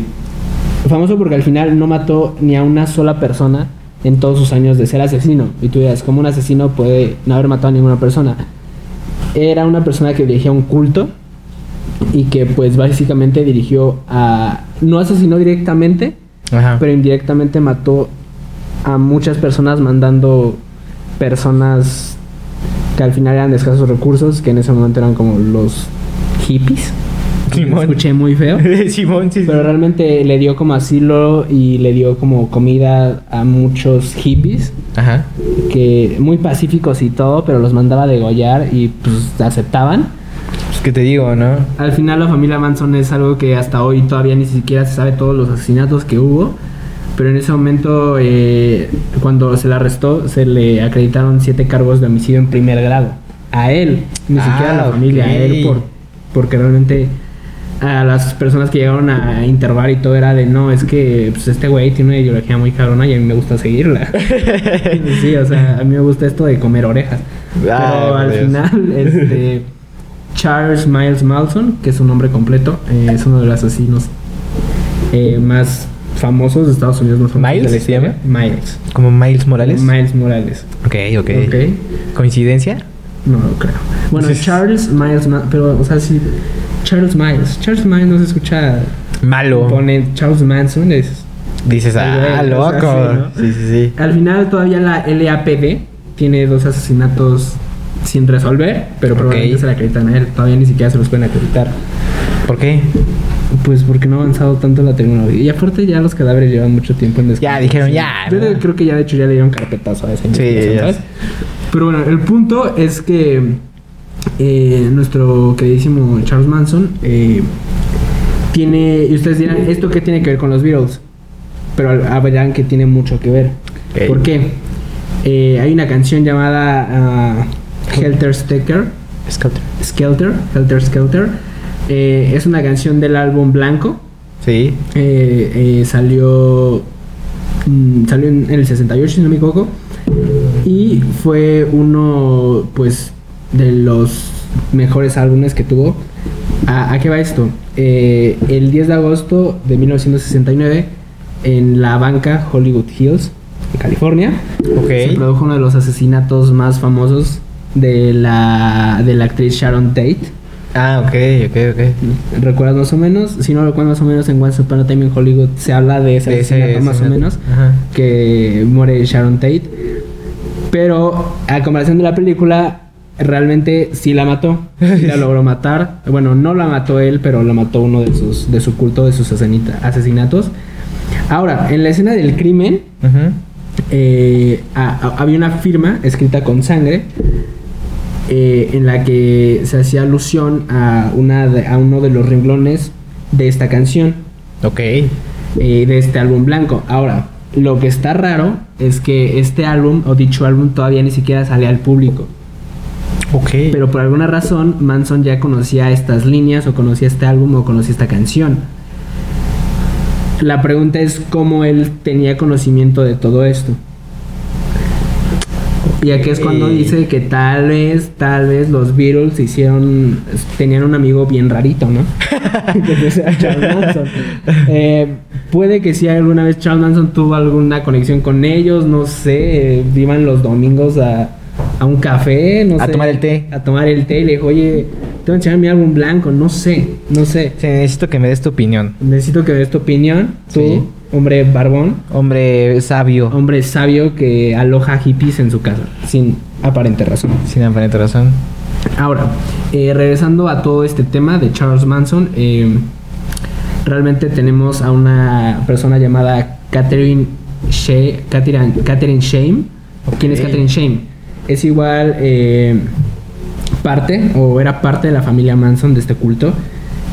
famoso porque al final no mató ni a una sola persona en todos sus años de ser asesino. Y tú dirás, ¿cómo un asesino puede no haber matado a ninguna persona? Era una persona que dirigía un culto y que pues básicamente dirigió a... No asesinó directamente, Ajá. pero indirectamente mató a muchas personas mandando personas que al final eran de escasos recursos, que en ese momento eran como los hippies. Simón. Escuché muy feo. Simón, sí, sí. Pero realmente le dio como asilo y le dio como comida a muchos hippies, Ajá. que muy pacíficos y todo, pero los mandaba a degollar y pues aceptaban. Pues que te digo, ¿no? Al final la familia Manson es algo que hasta hoy todavía ni siquiera se sabe todos los asesinatos que hubo. Pero en ese momento, eh, cuando se le arrestó, se le acreditaron siete cargos de homicidio en primer grado. A él, ni Ah, siquiera a la familia, a él por, porque realmente a las personas que llegaron a interrogar y todo era de no, es que pues, este güey tiene una ideología muy cabrona y a mí me gusta seguirla. sí, o sea, a mí me gusta esto de comer orejas. Pero al Dios. final, este Charles Miles Malson, que es su nombre completo, eh, es uno de los asesinos eh, más famosos de Estados Unidos, más famosos ¿Miles se llama? Miles. Como Miles Morales. Miles Morales. Ok, ok. Ok. ¿Coincidencia? No lo creo. Bueno. Charles Miles, Ma- pero, o sea, sí. Charles Miles. Charles Miles no se escucha. Malo. Pone Charles Manson. Es, Dices, ah, loco. sí, ¿no? Sí, sí, sí. Al final, todavía la LAPD tiene dos asesinatos sin resolver, pero probablemente se le acreditan a él. Todavía ni siquiera se los pueden acreditar. ¿Por qué? Pues porque no ha avanzado tanto la tecnología. Y aparte, ya los cadáveres llevan mucho tiempo en Ya, dijeron, ya, Yo ¿no? creo que ya, de hecho, ya le dieron carpetazo a ese Sí. Pero bueno, el punto es que eh, nuestro queridísimo Charles Manson eh, tiene. Y ustedes dirán, ¿esto qué tiene que ver con los Beatles? Pero ah, verán que tiene mucho que ver. Ok. ¿Por qué? Eh, hay una canción llamada ah, Helter Skelter. Skelter. Helter Skelter. Es una canción del álbum Blanco. Sí. Salió mm, salió en el 68 si no me equivoco Y fue uno, pues, de los mejores álbumes que tuvo. ¿A, a qué va esto? Eh, el 10 de agosto de 1969, en la banca Hollywood Hills, en California, se produjo uno de los asesinatos más famosos de la, de la actriz Sharon Tate. Ah, ok, ok, ok. ¿Recuerdas más o menos? Si no recuerdas más o menos en Once Upon a Time in Hollywood se habla de ese De ese asesinato más o menos Ajá. que muere Sharon Tate. Pero a comparación de la película, realmente sí la mató. Sí la logró matar. Bueno, no la mató él, pero la mató uno de sus de su culto, de sus asesinatos. Ahora, en la escena del crimen, eh, a- a- había una firma escrita con sangre eh, en la que se hacía alusión a, una de- a uno de los renglones de esta canción, Ok. eh, de este álbum blanco. Ahora, lo que está raro es que este álbum, o dicho álbum, todavía ni siquiera sale al público. Ok. Pero por alguna razón, Manson ya conocía estas líneas, o conocía este álbum, o conocía esta canción. La pregunta es cómo él tenía conocimiento de todo esto. Y aquí es cuando dice que tal vez, tal vez los Beatles hicieron, tenían un amigo bien rarito, ¿no? Charles Manson. Eh, puede que si alguna vez Charles Manson tuvo alguna conexión con ellos, no sé, eh, iban los domingos a, a un café, no A sé. tomar el té. A tomar el té y le dijo, oye, te voy a enseñar mi álbum blanco, no sé, no sé. Sí, necesito que me des tu opinión. Necesito que des tu opinión, tú, Sí. hombre barbón, Hombre sabio. hombre sabio que aloja hippies en su casa, sin aparente razón. Sin aparente razón. Ahora, eh, regresando a todo este tema de Charles Manson, eh, realmente tenemos a una persona llamada Catherine Shea, Catherine, Catherine Shame. ¿Quién es. Catherine Shame? Es igual eh, parte o era parte de la familia Manson de este culto.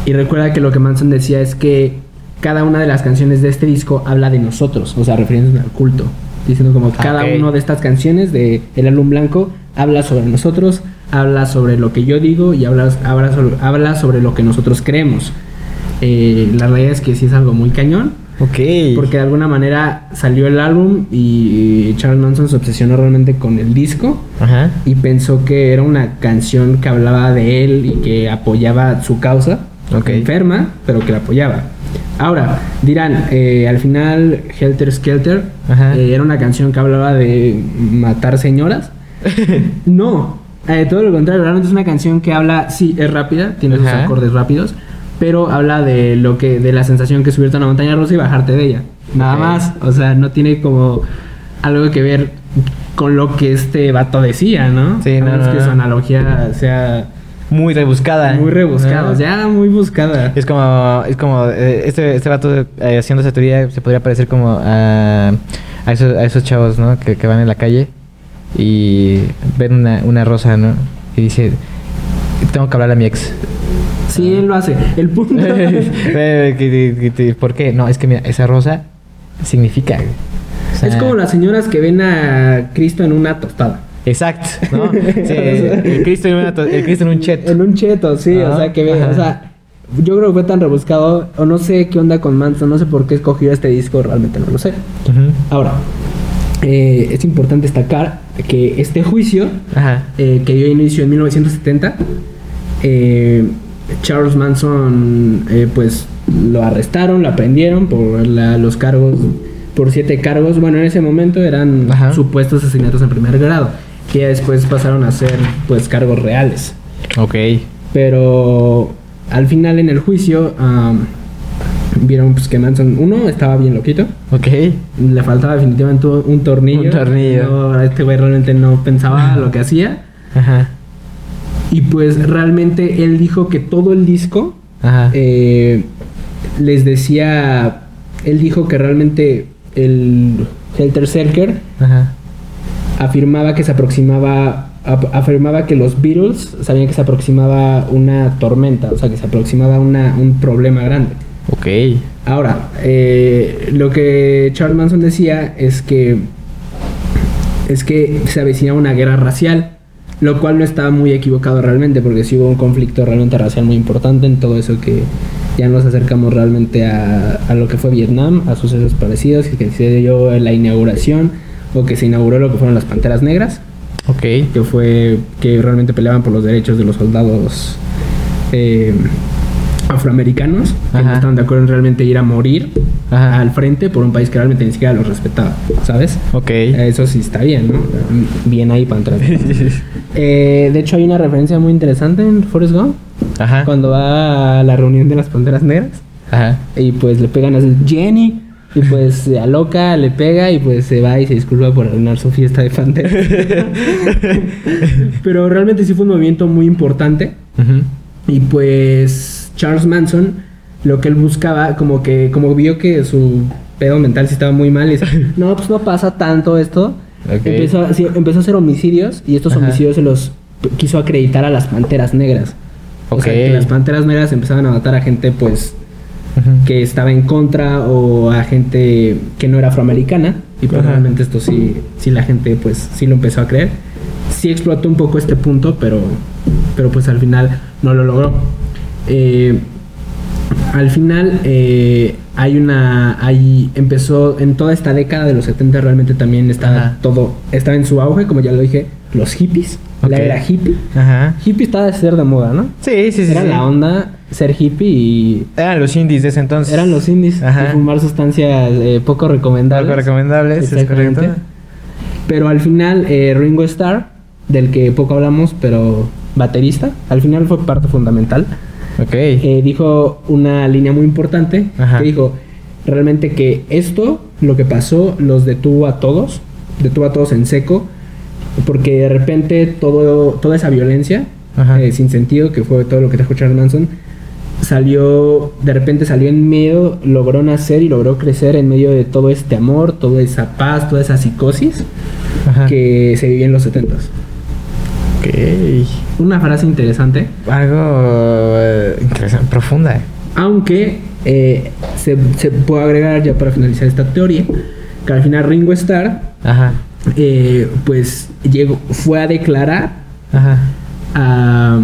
Y recuerda que lo que Manson decía es que cada una de las canciones de este disco habla de nosotros, o sea, refiriéndose al culto. Diciendo como que cada Ok. uno de estas canciones de El álbum blanco habla sobre nosotros, habla sobre lo que yo digo y habla, habla, sobre, habla sobre lo que nosotros creemos. Eh, la realidad es que sí es algo muy cañón, Ok. porque de alguna manera salió el álbum y Charles Manson se obsesionó realmente con el disco Ajá. y pensó que era una canción que hablaba de él y que apoyaba su causa, Ok. enferma, pero que la apoyaba. Ahora, dirán, eh, al final Helter Skelter eh, era una canción que hablaba de matar señoras. no, eh, todo lo contrario, realmente es una canción que habla, sí, es rápida, tiene sus acordes rápidos, pero habla de lo que, de la sensación que es subirte a una montaña rusa y bajarte de ella. Nada más, o sea, no tiene como algo que ver con lo que este vato decía, ¿no? Sí, no, no, que no. su analogía sea Muy rebuscada. muy rebuscada, Ah. ya muy buscada. Es como, es como eh, este, este vato eh, haciendo esa teoría se podría parecer como a, a, esos, a esos chavos, ¿no? Que, que van en la calle y ven una, una rosa, ¿no? Y dice, tengo que hablar a mi ex. Sí, él lo hace. El punto Eh, ¿Por qué? No, es que mira, esa rosa significa... o sea, es como las señoras que ven a Cristo en una tostada. Exacto, ¿no? Sí, el Cristo en, una el Cristo en un chet. En un cheto, sí, o sea, que ve, o sea, yo creo que fue tan rebuscado, o no sé qué onda con Manson, no sé por qué escogió este disco, realmente no lo sé. Ahora, eh, es importante destacar que este juicio, Ajá. eh, que dio inicio en 1970, eh, Charles Manson, eh, pues lo arrestaron, lo aprendieron por la- los cargos, por siete cargos. Bueno, en ese momento eran Ajá. supuestos asesinatos en primer grado, que ya después pasaron a ser, pues, cargos reales. Ok. Pero al final en el juicio vieron pues, que Manson, uno, estaba bien loquito. Ok. Le faltaba definitivamente un un tornillo. Un tornillo. No, este güey realmente no pensaba lo que hacía. Ajá. Y pues realmente él dijo que todo el disco Ajá. eh, les decía. Él dijo que realmente el Helter Skelter Ajá. afirmaba que se aproximaba. ap- afirmaba que los Beatles sabían que se aproximaba una tormenta, o sea, que se aproximaba una, un problema grande. Ok. Ahora, eh, lo que Charles Manson decía es que es que se avecina una guerra racial, lo cual no estaba muy equivocado realmente, porque sí hubo un conflicto realmente racial muy importante en todo eso que ya nos acercamos realmente a, a lo que fue Vietnam, a sucesos parecidos, que se dio la inauguración o que se inauguró lo que fueron las Panteras Negras, Ok. que fue que realmente peleaban por los derechos de los soldados eh, afroamericanos, que no estaban de acuerdo en realmente ir a morir Ajá. al frente por un país que realmente ni siquiera los respetaba, ¿sabes? Ok. Eso sí está bien, ¿no? Bien ahí para entrar. Eh, de hecho, hay una referencia muy interesante en Forrest Gump, Ajá. cuando va a la reunión de las Panteras Negras. Ajá. Y pues le pegan a Jenny. Y pues se aloca, le pega y pues se va y se disculpa por arruinar su fiesta de Pantera. Pero realmente sí fue un movimiento muy importante. Y pues Charles Manson, lo que él buscaba, como que, como vio que su pedo mental sí estaba muy mal, y dice, no, pues no pasa tanto esto. Empezó, a- sí, empezó a hacer homicidios y estos Ajá. homicidios se los quiso acreditar a las panteras negras. O sea, que las panteras negras empezaban a matar a gente, pues, que estaba en contra o a gente que no era afroamericana y probablemente esto sí sí la gente pues sí lo empezó a creer sí explotó un poco este punto pero pero pues al final no lo logró Eh, al final eh, hay una hay empezó en toda esta década de los 70 realmente también estaba Ajá. todo estaba en su auge como ya lo dije los hippies la era hippie Ajá. hippie estaba de ser de moda no Sí, sí, sí. era sí. la onda ser hippie y Eran los indies de ese entonces. eran los indies Ajá. y fumar sustancias eh, poco recomendables. Algo recomendables, es correcto. Pero al final, eh, Ringo Starr, del que poco hablamos, pero baterista, al final fue parte fundamental. Ok. eh, dijo una línea muy importante Ajá. que dijo realmente que esto, lo que pasó, los detuvo a todos, detuvo a todos en seco, porque de repente todo, toda esa violencia eh, sin sentido, que fue todo lo que trajo Charles Manson, salió, de repente salió en medio, logró nacer y logró crecer en medio de todo este amor, toda esa paz, toda esa psicosis Ajá. que se vivía en los 70s. Ok. Una frase interesante, Algo eh, interesante, profunda. aunque eh, se, se puede agregar ya para finalizar esta teoría, que al final Ringo Starr, Ajá. eh, pues llegó, fue a declarar Ajá. a-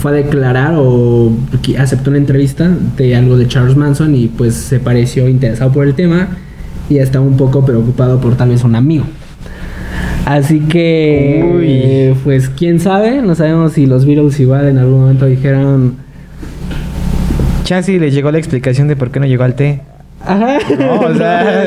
fue a declarar o aceptó una entrevista de algo de Charles Manson y pues se pareció interesado por el tema y estaba un poco preocupado por tal vez un amigo. Así que, Uy. eh, pues quién sabe, no sabemos si los Beatles igual en algún momento dijeron, Chance le llegó la explicación de por qué no llegó al té. ajá, No, o sea.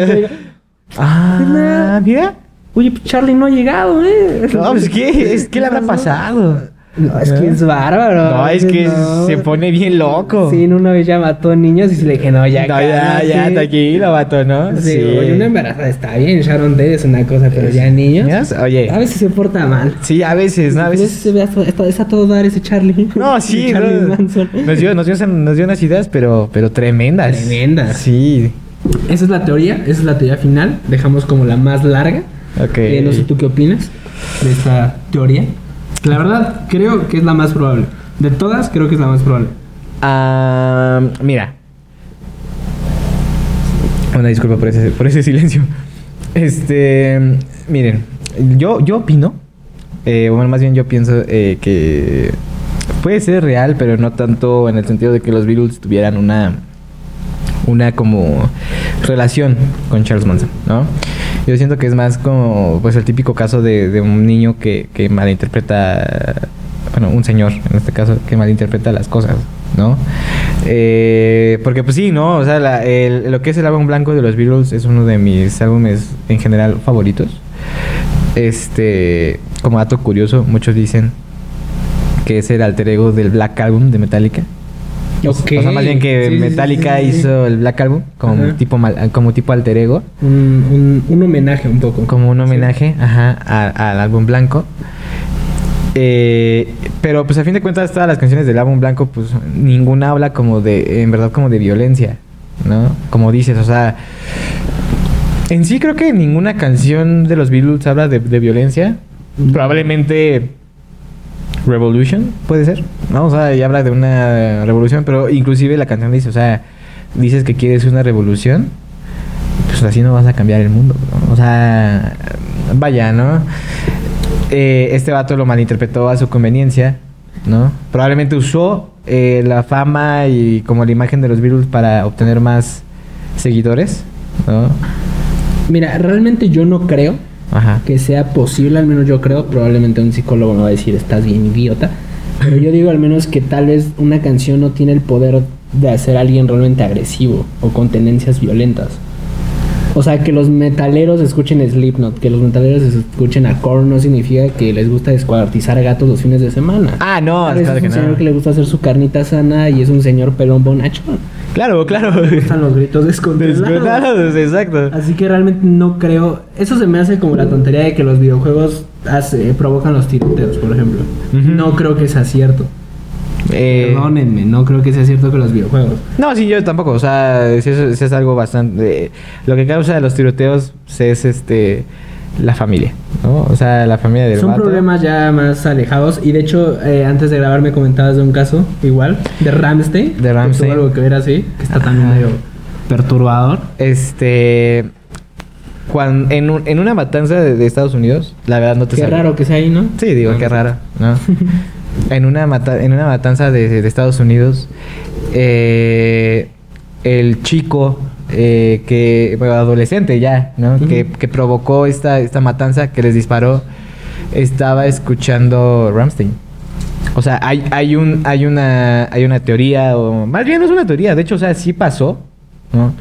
ah, mira. oye, Charlie no ha llegado, eh. No, pues ¿qué? Es que le habrá pasado. No, es que es bárbaro. No, es que No. se pone bien loco. Sí, en una vez ya mató niños y se le dije, no, ya, No, ya, ya, cálmate". tranquilo, vato, ¿no? Sí, oye, una embarazada está bien, Sharon Tate es una cosa, pero ya niños. ¿Niños? Oye. A veces se porta mal. Sí, a veces, ¿no? A veces. se ve a todo dar ese Charlie. No, sí, Charlie. Manson. Nos dio, nos, dio, nos dio unas ideas, pero, pero tremendas. Tremendas. Sí. Esa es la teoría, esa es la teoría final. Dejamos como la más larga. Ok. Eh, no sé tú qué opinas de esta teoría. La verdad, creo que es la más probable. De todas, creo que es la más probable. Ah, mira. Una disculpa por ese, por ese silencio. Este, miren, yo, yo opino, eh, bueno, más bien yo pienso eh, que puede ser real, pero no tanto en el sentido de que los Beatles tuvieran una, una como relación con Charles Manson, ¿no? Yo siento que es más como, pues, el típico caso de, un niño que, que malinterpreta, bueno, un señor en este caso, que malinterpreta las cosas, ¿no? Eh, porque pues sí, ¿no? O sea, la- el- lo que es el álbum blanco de los Beatles es uno de mis álbumes en general favoritos. Este, como dato curioso, muchos dicen que es el alter ego del Black Album de Metallica. O- Ok. O sea, más bien que Sí, Metallica sí, sí, sí. hizo el Black Album como Ajá. tipo, mal- como tipo alter ego. Un, un, un homenaje un poco. Como un homenaje ajá, al álbum blanco. Eh, pero pues a fin de cuentas todas las canciones del álbum blanco pues ninguna habla como de, en verdad como de violencia, ¿no? Como dices, o sea, en sí creo que ninguna canción de los Beatles habla de, de violencia. Probablemente Revolution, puede ser, ¿no? O sea, y habla de una revolución, pero inclusive la canción dice, o sea, dices que quieres una revolución, pues así no vas a cambiar el mundo. O sea, vaya, ¿no? Eh, este vato lo malinterpretó a su conveniencia, ¿no? Probablemente usó eh, la fama y como la imagen de los Beatles para obtener más seguidores, ¿no? Mira, realmente yo no creo Ajá. que sea posible, al menos yo creo, probablemente un psicólogo me va a decir, estás bien idiota, pero yo digo al menos que tal vez una canción no tiene el poder de hacer a alguien realmente agresivo o con tendencias violentas. O sea, que los metaleros escuchen Slipknot, que los metaleros escuchen a Korn no significa que les gusta descuartizar gatos los fines de semana. Ah, no, claro es que un señor no. que le gusta hacer su carnita sana y es un señor pelón bonachón. Claro, claro. Le gustan los gritos descontrolados. Exacto. Así que realmente no creo. Eso se me hace como la tontería de que los videojuegos hace- provocan los tiroteos, por ejemplo. No creo que sea cierto. Eh, Perdónenme, no creo que sea cierto que los videojuegos. No, sí, yo tampoco. O sea, sí es, algo bastante. lo que causa los tiroteos es este la familia, ¿no? O sea, la familia del Son vato. problemas ya más alejados. Y de hecho, eh, antes de grabar me comentabas de un caso, igual, de Ramstein. De tuvo algo que ver así, que está también Ajá. medio perturbador. Este. Cuando, en, un- en una matanza de, de Estados Unidos, la verdad no te Qué raro que sea ahí, ¿no? Sí, digo, No, qué no raro, ¿no? en, una mata- en una matanza de, de Estados Unidos, eh, el chico eh, que, bueno, adolescente ya, ¿no? Que, que provocó esta, esta matanza, que les disparó, estaba escuchando Ramstein. O sea, hay, hay, un, hay, una, hay una teoría, o más bien no es una teoría, de hecho, o sea, sí pasó, ¿no?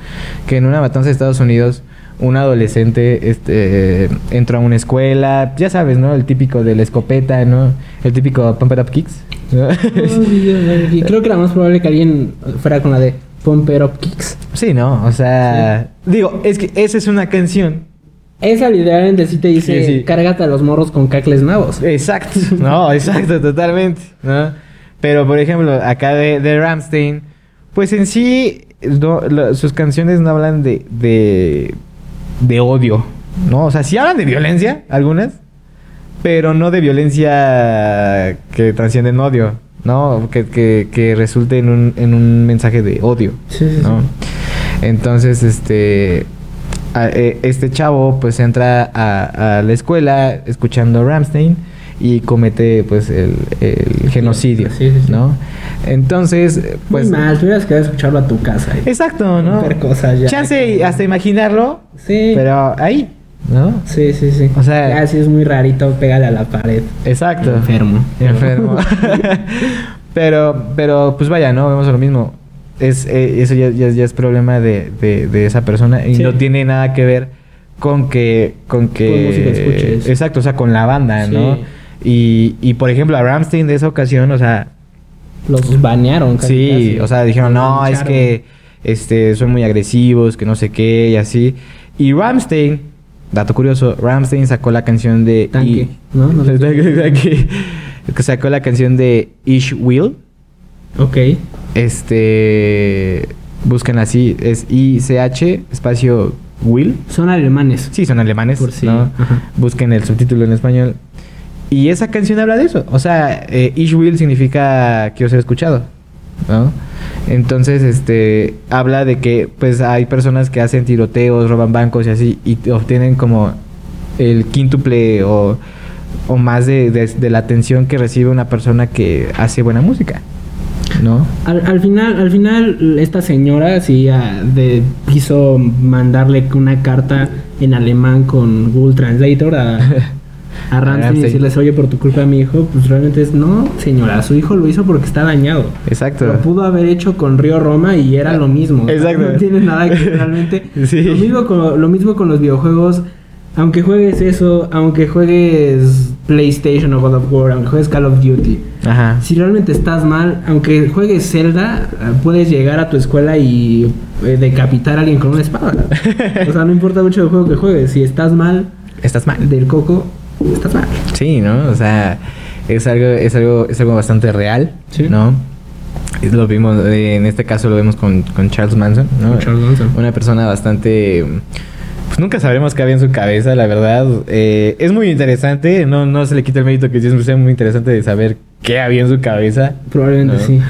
Que en una matanza de Estados Unidos, un adolescente este, entró a una escuela, ya sabes, ¿no? El típico de la escopeta, ¿no? El típico Pump It Up Kicks. ¿no? Y creo que era más probable que alguien fuera con la de Pump It Up Kicks. sí, ¿no? O sea, digo, es que esa es una canción. Esa literalmente sí te dice, Sí, sí. cárgate a los morros con cacles nabos. Exacto, no, exacto, totalmente, ¿no? Pero, por ejemplo, acá de, de Ramstein, pues en sí, no, lo- sus canciones no hablan de, de, de odio, ¿no? O sea, sí hablan de violencia, algunas, pero no de violencia que transciende en odio, ¿no? Que, que, que resulte en un, en un mensaje de odio, Sí, sí, ¿no? Entonces, este... a- eh, este chavo pues entra a, a la escuela escuchando Ramstein y comete pues el, el genocidio. ¿no? Entonces, pues... Muy mal, tuvieras que escucharlo a tu casa. Exacto, ¿no? Ver cosas ya. Chance hasta imaginarlo, Sí. pero ahí, ¿no? Sí, sí, sí. O sea- Ya si es muy rarito, pégale a la pared. Exacto. Enfermo. Enfermo. pero, pero, pues vaya, ¿no? Vemos lo mismo. Es, eh, eso ya, ya- ya es problema de, de- de esa persona y Sí. no tiene nada que ver con que... Con que... Con música escuches. Exacto, o sea, con la banda, Sí. ¿no? Y, y, por ejemplo, a Ramstein de esa ocasión, o sea... Los banearon. casi, Sí, casi. o sea, dijeron, no, es que este, son muy agresivos, que no sé qué, y así. Y Ramstein, dato curioso, Ramstein sacó la canción de... Tanque, y- ¿no? No. Tanque, sacó la canción de Ish Will. Ok. Este... Busquen así, es I-C-H, espacio Will. Son alemanes. Sí, son alemanes, Por ajá. Busquen el subtítulo en español. Y esa canción habla de eso. O sea, eh, Ish Will significa quiero ser escuchado, ¿no? Entonces, este, habla de que, pues, hay personas que hacen tiroteos, roban bancos y así, y obtienen como el quíntuple o, o más de, de- de la atención que recibe una persona que hace buena música, ¿no? Al, al final, al final, esta señora sí ah, de, quiso mandarle una carta en alemán con Google Translator a, a Ramsey y Ramsey. decirles, oye, por tu culpa mi hijo, pues realmente es, no, señora, su hijo lo hizo porque está dañado. Exacto. Lo pudo haber hecho con Río Roma y era lo mismo. Exacto. No tiene nada que realmente. Sí. Lo, mismo con, lo mismo con los videojuegos. Aunque juegues eso, aunque juegues PlayStation o God of War, aunque juegues Call of Duty, Ajá. si realmente estás mal, aunque juegues Zelda, puedes llegar a tu escuela y eh, decapitar a alguien con una espada. o sea, no importa mucho el juego que juegues, si estás mal Estás mal. del coco, estás mal. Sí, ¿no? O sea, es algo, es algo, es algo bastante real, Sí. ¿no? Lo vimos, eh, en este caso lo vemos con, con Charles Manson, ¿no? Con Charles Manson. Una persona bastante... Pues nunca sabremos qué había en su cabeza, la verdad. Eh, es muy interesante, no, no se le quita el mérito que sea muy interesante de saber qué había en su cabeza. Probablemente ¿no? sí.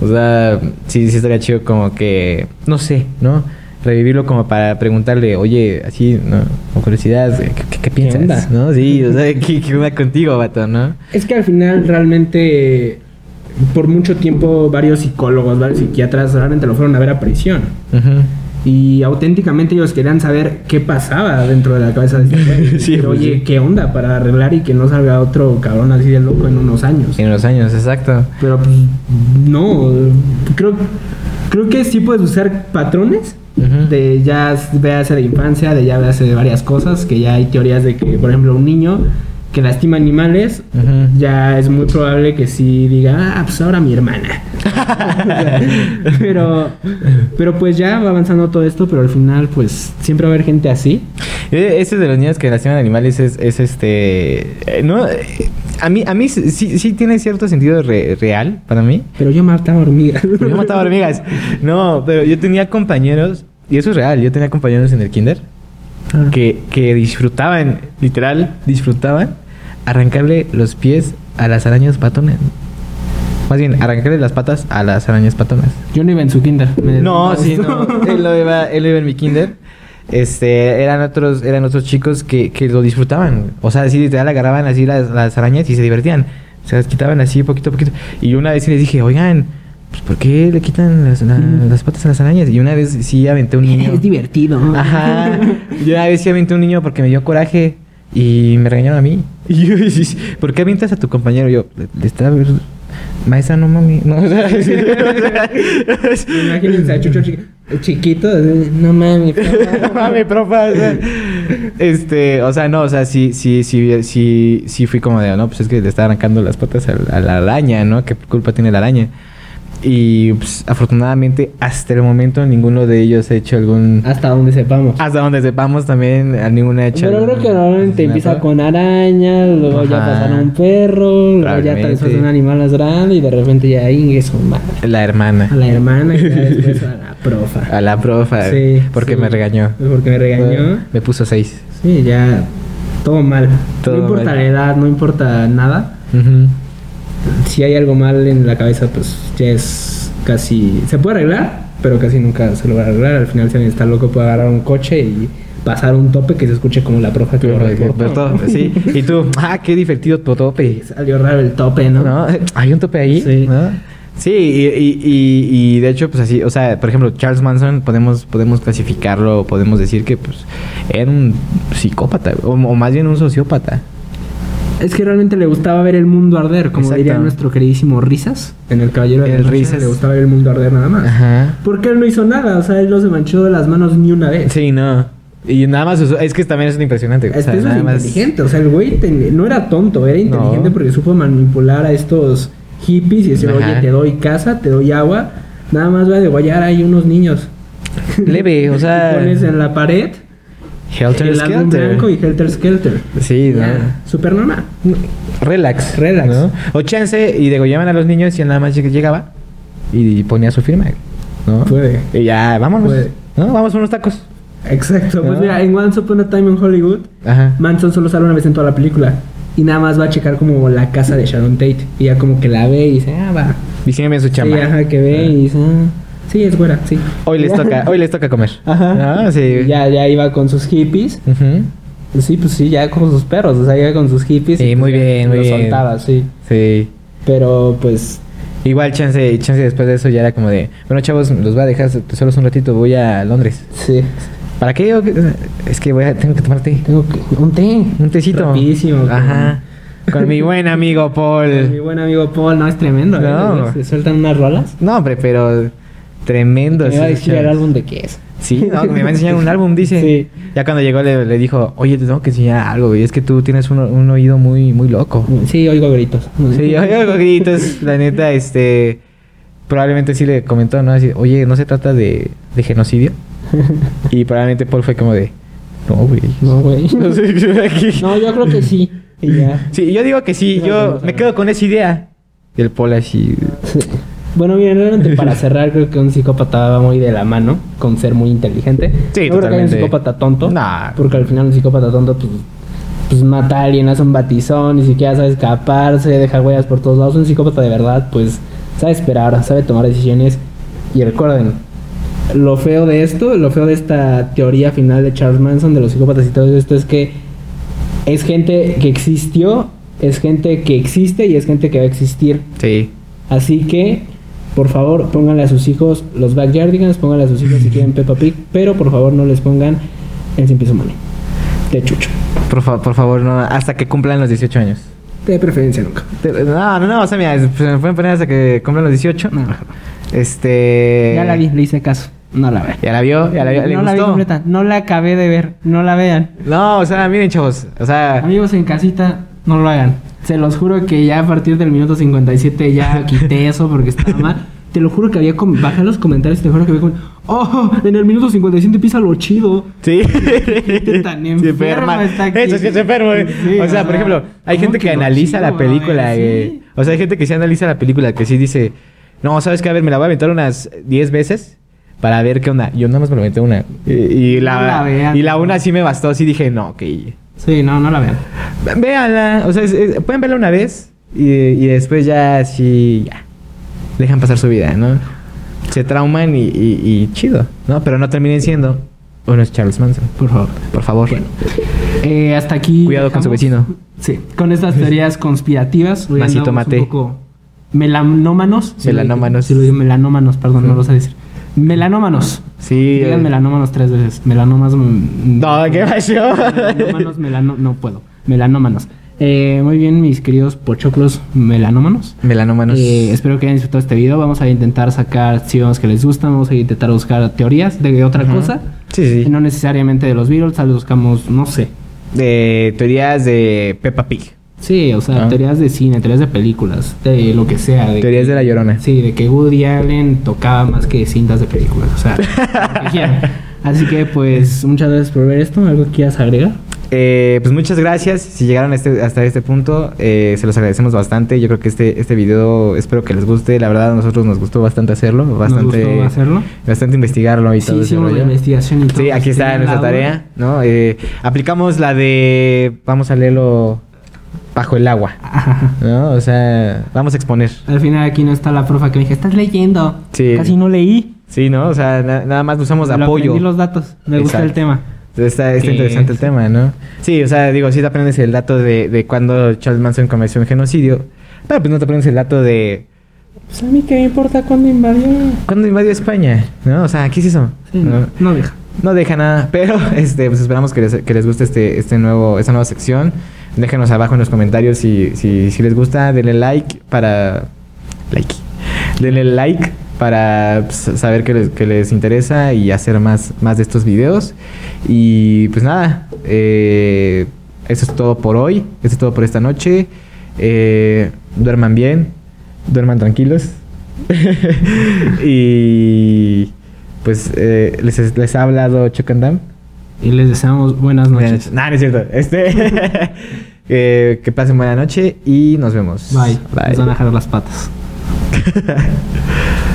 O sea, sí, sí estaría chido como que, no sé, ¿no? Revivirlo como para preguntarle, oye, así, ¿no? Con curiosidad, ¿qué, qué- qué piensas? onda? ¿No? Sí, o sea, ¿qué, qué onda contigo, vato, no? Es que al final realmente por mucho tiempo varios psicólogos, varios psiquiatras realmente lo fueron a ver a prisión. Ujú. Y auténticamente ellos querían saber qué pasaba dentro de la cabeza de este güey. Sí, Pero, pues, oye, sí. ¿qué onda? Para arreglar y que no salga otro cabrón así de loco en unos años. En los años, exacto. Pero pues, no, creo, creo que sí puedes usar patrones De ya véase de infancia, de ya véase de varias cosas, que ya hay teorías de que, por ejemplo, un niño que lastima animales, ya es muy probable que sí diga, ah, pues ahora mi hermana. pero, pero pues ya va avanzando todo esto, pero al final pues siempre va a haber gente así. Eh, Ese de los niños que lastiman animales es, es este. eh, no, eh, a mí, a mí sí, sí tiene cierto sentido re- real para mí. Pero yo mataba hormigas. Pero yo mataba hormigas. No, pero yo tenía compañeros, y eso es real, yo tenía compañeros en el kinder Ah. que, que disfrutaban, literal, disfrutaban arrancarle los pies a las arañas patonas. Más bien, arrancarle las patas a las arañas patonas. Yo no iba en su kinder. me No, sí, no. Él lo iba, él iba en mi kinder. Este, eran otros, eran otros chicos que, que lo disfrutaban. O sea, así literal agarraban así las, las arañas y se divertían. Se las quitaban así poquito a poquito. Y una vez sí les dije, oigan, pues, ¿por qué le quitan las, la- Mm. las patas a las arañas? Y una vez sí aventé un niño. Es divertido. Ajá. Yo una vez sí aventé un niño porque me dio coraje y me regañaron a mí. Y yo, ¿por qué avientas a tu compañero? Yo, le estaba... Maestra, no mami. No, o sea, Imagínense a Chucho chi- chiquito. No mames. No mames, profa. o sea, este, o sea, no, o sea, sí, sí, sí, sí, sí fui como de, no, pues es que le está arrancando las patas a, a la araña, ¿no? ¿Qué culpa tiene la araña? Y pues, afortunadamente, hasta el momento, ninguno de ellos ha hecho algún. Hasta donde sepamos. Hasta donde sepamos también, a ninguno ha hecho. Pero creo que normalmente empieza con araña, luego ya pasan a un perro, luego ya vez un animal más grande y de repente ya ahí es un. La hermana. A la hermana y después a la profa. A la profa. Sí, Porque sí. me regañó. Porque me regañó. Me puso seis. Sí, ya todo mal. Todo no importa mal. la edad, no importa nada. Ujú. Si hay algo mal en la cabeza, pues ya es casi... Se puede arreglar, pero casi nunca se logra arreglar. Al final si alguien está loco puede agarrar un coche y pasar un tope que se escuche como la profa que lo sí. Y tú, ah, qué divertido tu tope. Salió raro el tope, ¿no? ¿No? Hay un tope ahí. Sí. ¿no? Sí, y, y, y, y de hecho, pues así, o sea, por ejemplo, Charles Manson podemos, podemos clasificarlo, podemos decir que pues era un psicópata, o, o más bien un sociópata. Es que realmente le gustaba ver el mundo arder, como Exacto. diría nuestro queridísimo Risas, en El Caballero de la El Noche, Risas. le gustaba ver el mundo arder nada más. Ajá. Porque él no hizo nada, o sea, él no se manchó de las manos ni una vez. Sí, no. Y nada más, usó- es que también es impresionante. o Es sea, eso nada es más- inteligente, o sea, el güey ten- no era tonto, era inteligente No. porque supo manipular a estos hippies y decir, Ajá. oye, te doy casa, te doy agua, nada más va de guayar hay unos niños. Leve, o sea. Pones en la pared Helter el álbum Skelter. blanco y Helter Skelter. Sí, ¿no? súper normal. Relax. Relax. ¿no? O chance y degollaban a los niños y nada más lleg- llegaba y ponía su firma. ¿no? Puede. Y ya, vámonos. Puede. ¿no? Vamos a unos tacos. Exacto, pues mira, en Once Upon a Time in Hollywood, Ajá. Manson solo sale una vez en toda la película. Y nada más va a checar como la casa de Sharon Tate. Y ya como que la ve y dice, ah, va. Diciéndome su chamba. Sí, ajá, que ve y dice, ah, sí, es buena, sí. Hoy les toca, hoy les toca comer. Ajá. Ah, sí. Ya, ya iba con sus hippies. Pues sí, pues sí, ya con sus perros. O sea, iba con sus hippies. Sí, y muy pues ya bien, muy bien. soltaba, sí. Sí. Pero pues, Igual chance, chance después de eso ya era como de, bueno chavos, los voy a dejar solos un ratito, voy a Londres. sí. ¿Para qué? Es que voy a, tengo que tomar té. Tengo que, un té. Un tecito. Rapidísimo. Ajá. Con mi buen amigo Con mi Paul. buen amigo Paul, no, es tremendo. ¿eh? No. Se sueltan unas rolas. No, hombre, pero tremendo. Me va a decir el álbum de qué es. Sí, no, me va a enseñar un álbum, dice. Sí. Ya cuando llegó le, le dijo, oye, te tengo que enseñar algo, güey. Es que tú tienes un, un oído muy, muy loco. Sí, oigo gritos. Sí, oigo gritos, la neta, este... Probablemente sí le comentó, ¿no? Así, oye, ¿no se trata de, de genocidio? Y probablemente Paul fue como de, no, güey. No, güey. No sé, aquí. No, yo creo que sí. Y ya. Sí, yo digo que sí, No, yo no. me quedo con esa idea. Y el Paul así... Sí. Bueno, miren, realmente para cerrar, creo que un psicópata va muy de la mano con ser muy inteligente. Sí, no creo que un totalmente. psicópata tonto. Nah. Porque al final un psicópata tonto, pues, pues mata a alguien, hace un batizón, ni siquiera sabe escaparse, deja huellas por todos lados. Un psicópata de verdad, pues, sabe esperar, sabe tomar decisiones. Y recuerden, lo feo de esto, lo feo de esta teoría final de Charles Manson, de los psicópatas y todo esto, es que es gente que existió, es gente que existe y es gente que va a existir. Sí. Así que Por favor, pónganle a sus hijos los Backyardigans, pónganle a sus hijos si quieren Peppa Pig, pero por favor no les pongan el Sin Piso Money. De chucho. Por, fa- por favor, no, hasta que cumplan los 18 años. De preferencia nunca. No, no, no, o sea, mira, se me pueden poner hasta que cumplan los 18. No, Este. ya la vi, le hice caso. No la vean. Ya la vio, ya la vio, le no la vi completa, no la acabé de ver, no la vean. No, o sea, miren, chavos. O sea, Amigos en casita, no lo hagan. Se los juro que ya a partir del minuto 57 ya quité eso porque estaba mal. Te lo juro que había... Bajé los comentarios y te juro que había como... ¡Oh! En el minuto 57 empieza lo chido. sí. tan enferma está aquí. Eso sí es enfermo. eh. Sí, o sea, o por sea, ejemplo, hay ¿cómo gente que, que analiza chido, la película. eh. Sí. O sea, hay gente que sí analiza la película, que sí dice, no, ¿sabes qué? A ver, me la voy a aventar unas 10 veces para ver qué onda. Yo nada más me lo aventé una. Y, y la, No la vean, y la una sí me bastó. Sí dije, no, ok. Sí, no, no la vean. Véanla. O sea, es- es- pueden verla una vez y, y después ya sí, ya. Dejan pasar su vida, ¿no? Se trauman y, y- y chido, ¿no? Pero no terminen siendo unos Charles Manson. Por favor. Por favor. Eh, hasta aquí... Cuidado con su vecino. Sí, con estas teorías conspirativas. Masito mate. Un poco melanómanos. Melanómanos. Sí, lo digo melanómanos, perdón, no lo sé decir. Melanómanos. Sí. Digan eh, melanómanos tres veces. Melanomas. mm, No, ¿qué pasó? Melanómanos, melano, no puedo. Melanómanos. Eh, muy bien, mis queridos pochoclos melanómanos. Melanómanos. Eh, espero que hayan disfrutado este video. Vamos a intentar sacar vemos que les gustan. Vamos a intentar buscar teorías de otra cosa. Sí, sí. No necesariamente de los Beatles. Tal vez buscamos, no sé. De teorías de Peppa Pig. Sí, o sea, Ah. teorías de cine, teorías de películas, de lo que sea. De Teorías que- de la llorona. Sí, de que Woody Allen tocaba más que cintas de películas. O sea, lo que quieran. Así que, pues, muchas gracias por ver esto. ¿Algo que quieras agregar? Eh, pues muchas gracias. Si llegaron este- hasta este punto, eh, se los agradecemos bastante. Yo creo que este, este video espero que les guste. La verdad, a nosotros nos gustó bastante hacerlo. Bastante, Nos gustó hacerlo. Bastante investigarlo y Sí, todo ese la investigación y todo. Sí, aquí está Tenían nuestra tarea, ¿no? Eh, aplicamos la de... Vamos a leerlo bajo el agua, Ajá. ¿no? O sea, vamos a exponer. Al final aquí no está la profa que me dije, estás leyendo. Sí. Casi no leí. Sí, ¿no? O sea, na- nada más usamos Pero apoyo. aprendí los datos. Me gusta el Exacto. tema. Está, está interesante el tema, ¿no? Sí, o sea, digo, sí te aprendes el dato de, de cuando Charles Manson cometió un genocidio, pero pues no te aprendes el dato de Pues a mí qué me importa cuándo invadió. cuándo invadió España, ¿no? O sea, ¿qué es eso? Sí, ¿No? no, no deja. No deja nada, pero este, pues esperamos que les, que les guste este, este nuevo, esta nueva sección. Déjenos abajo en los comentarios si, si, si les gusta, denle like para. Like. Denle like para pues, saber que les, que les interesa y hacer más, más de estos videos. Y pues nada, eh, eso es todo por hoy, eso es todo por esta noche. Eh, duerman bien, duerman tranquilos. y pues eh, les, les ha hablado Chocandam. Y les deseamos buenas noches. Nah, no es cierto. Este, eh, que pasen buena noche y nos vemos. Bye. Bye. Nos van a dejar las patas.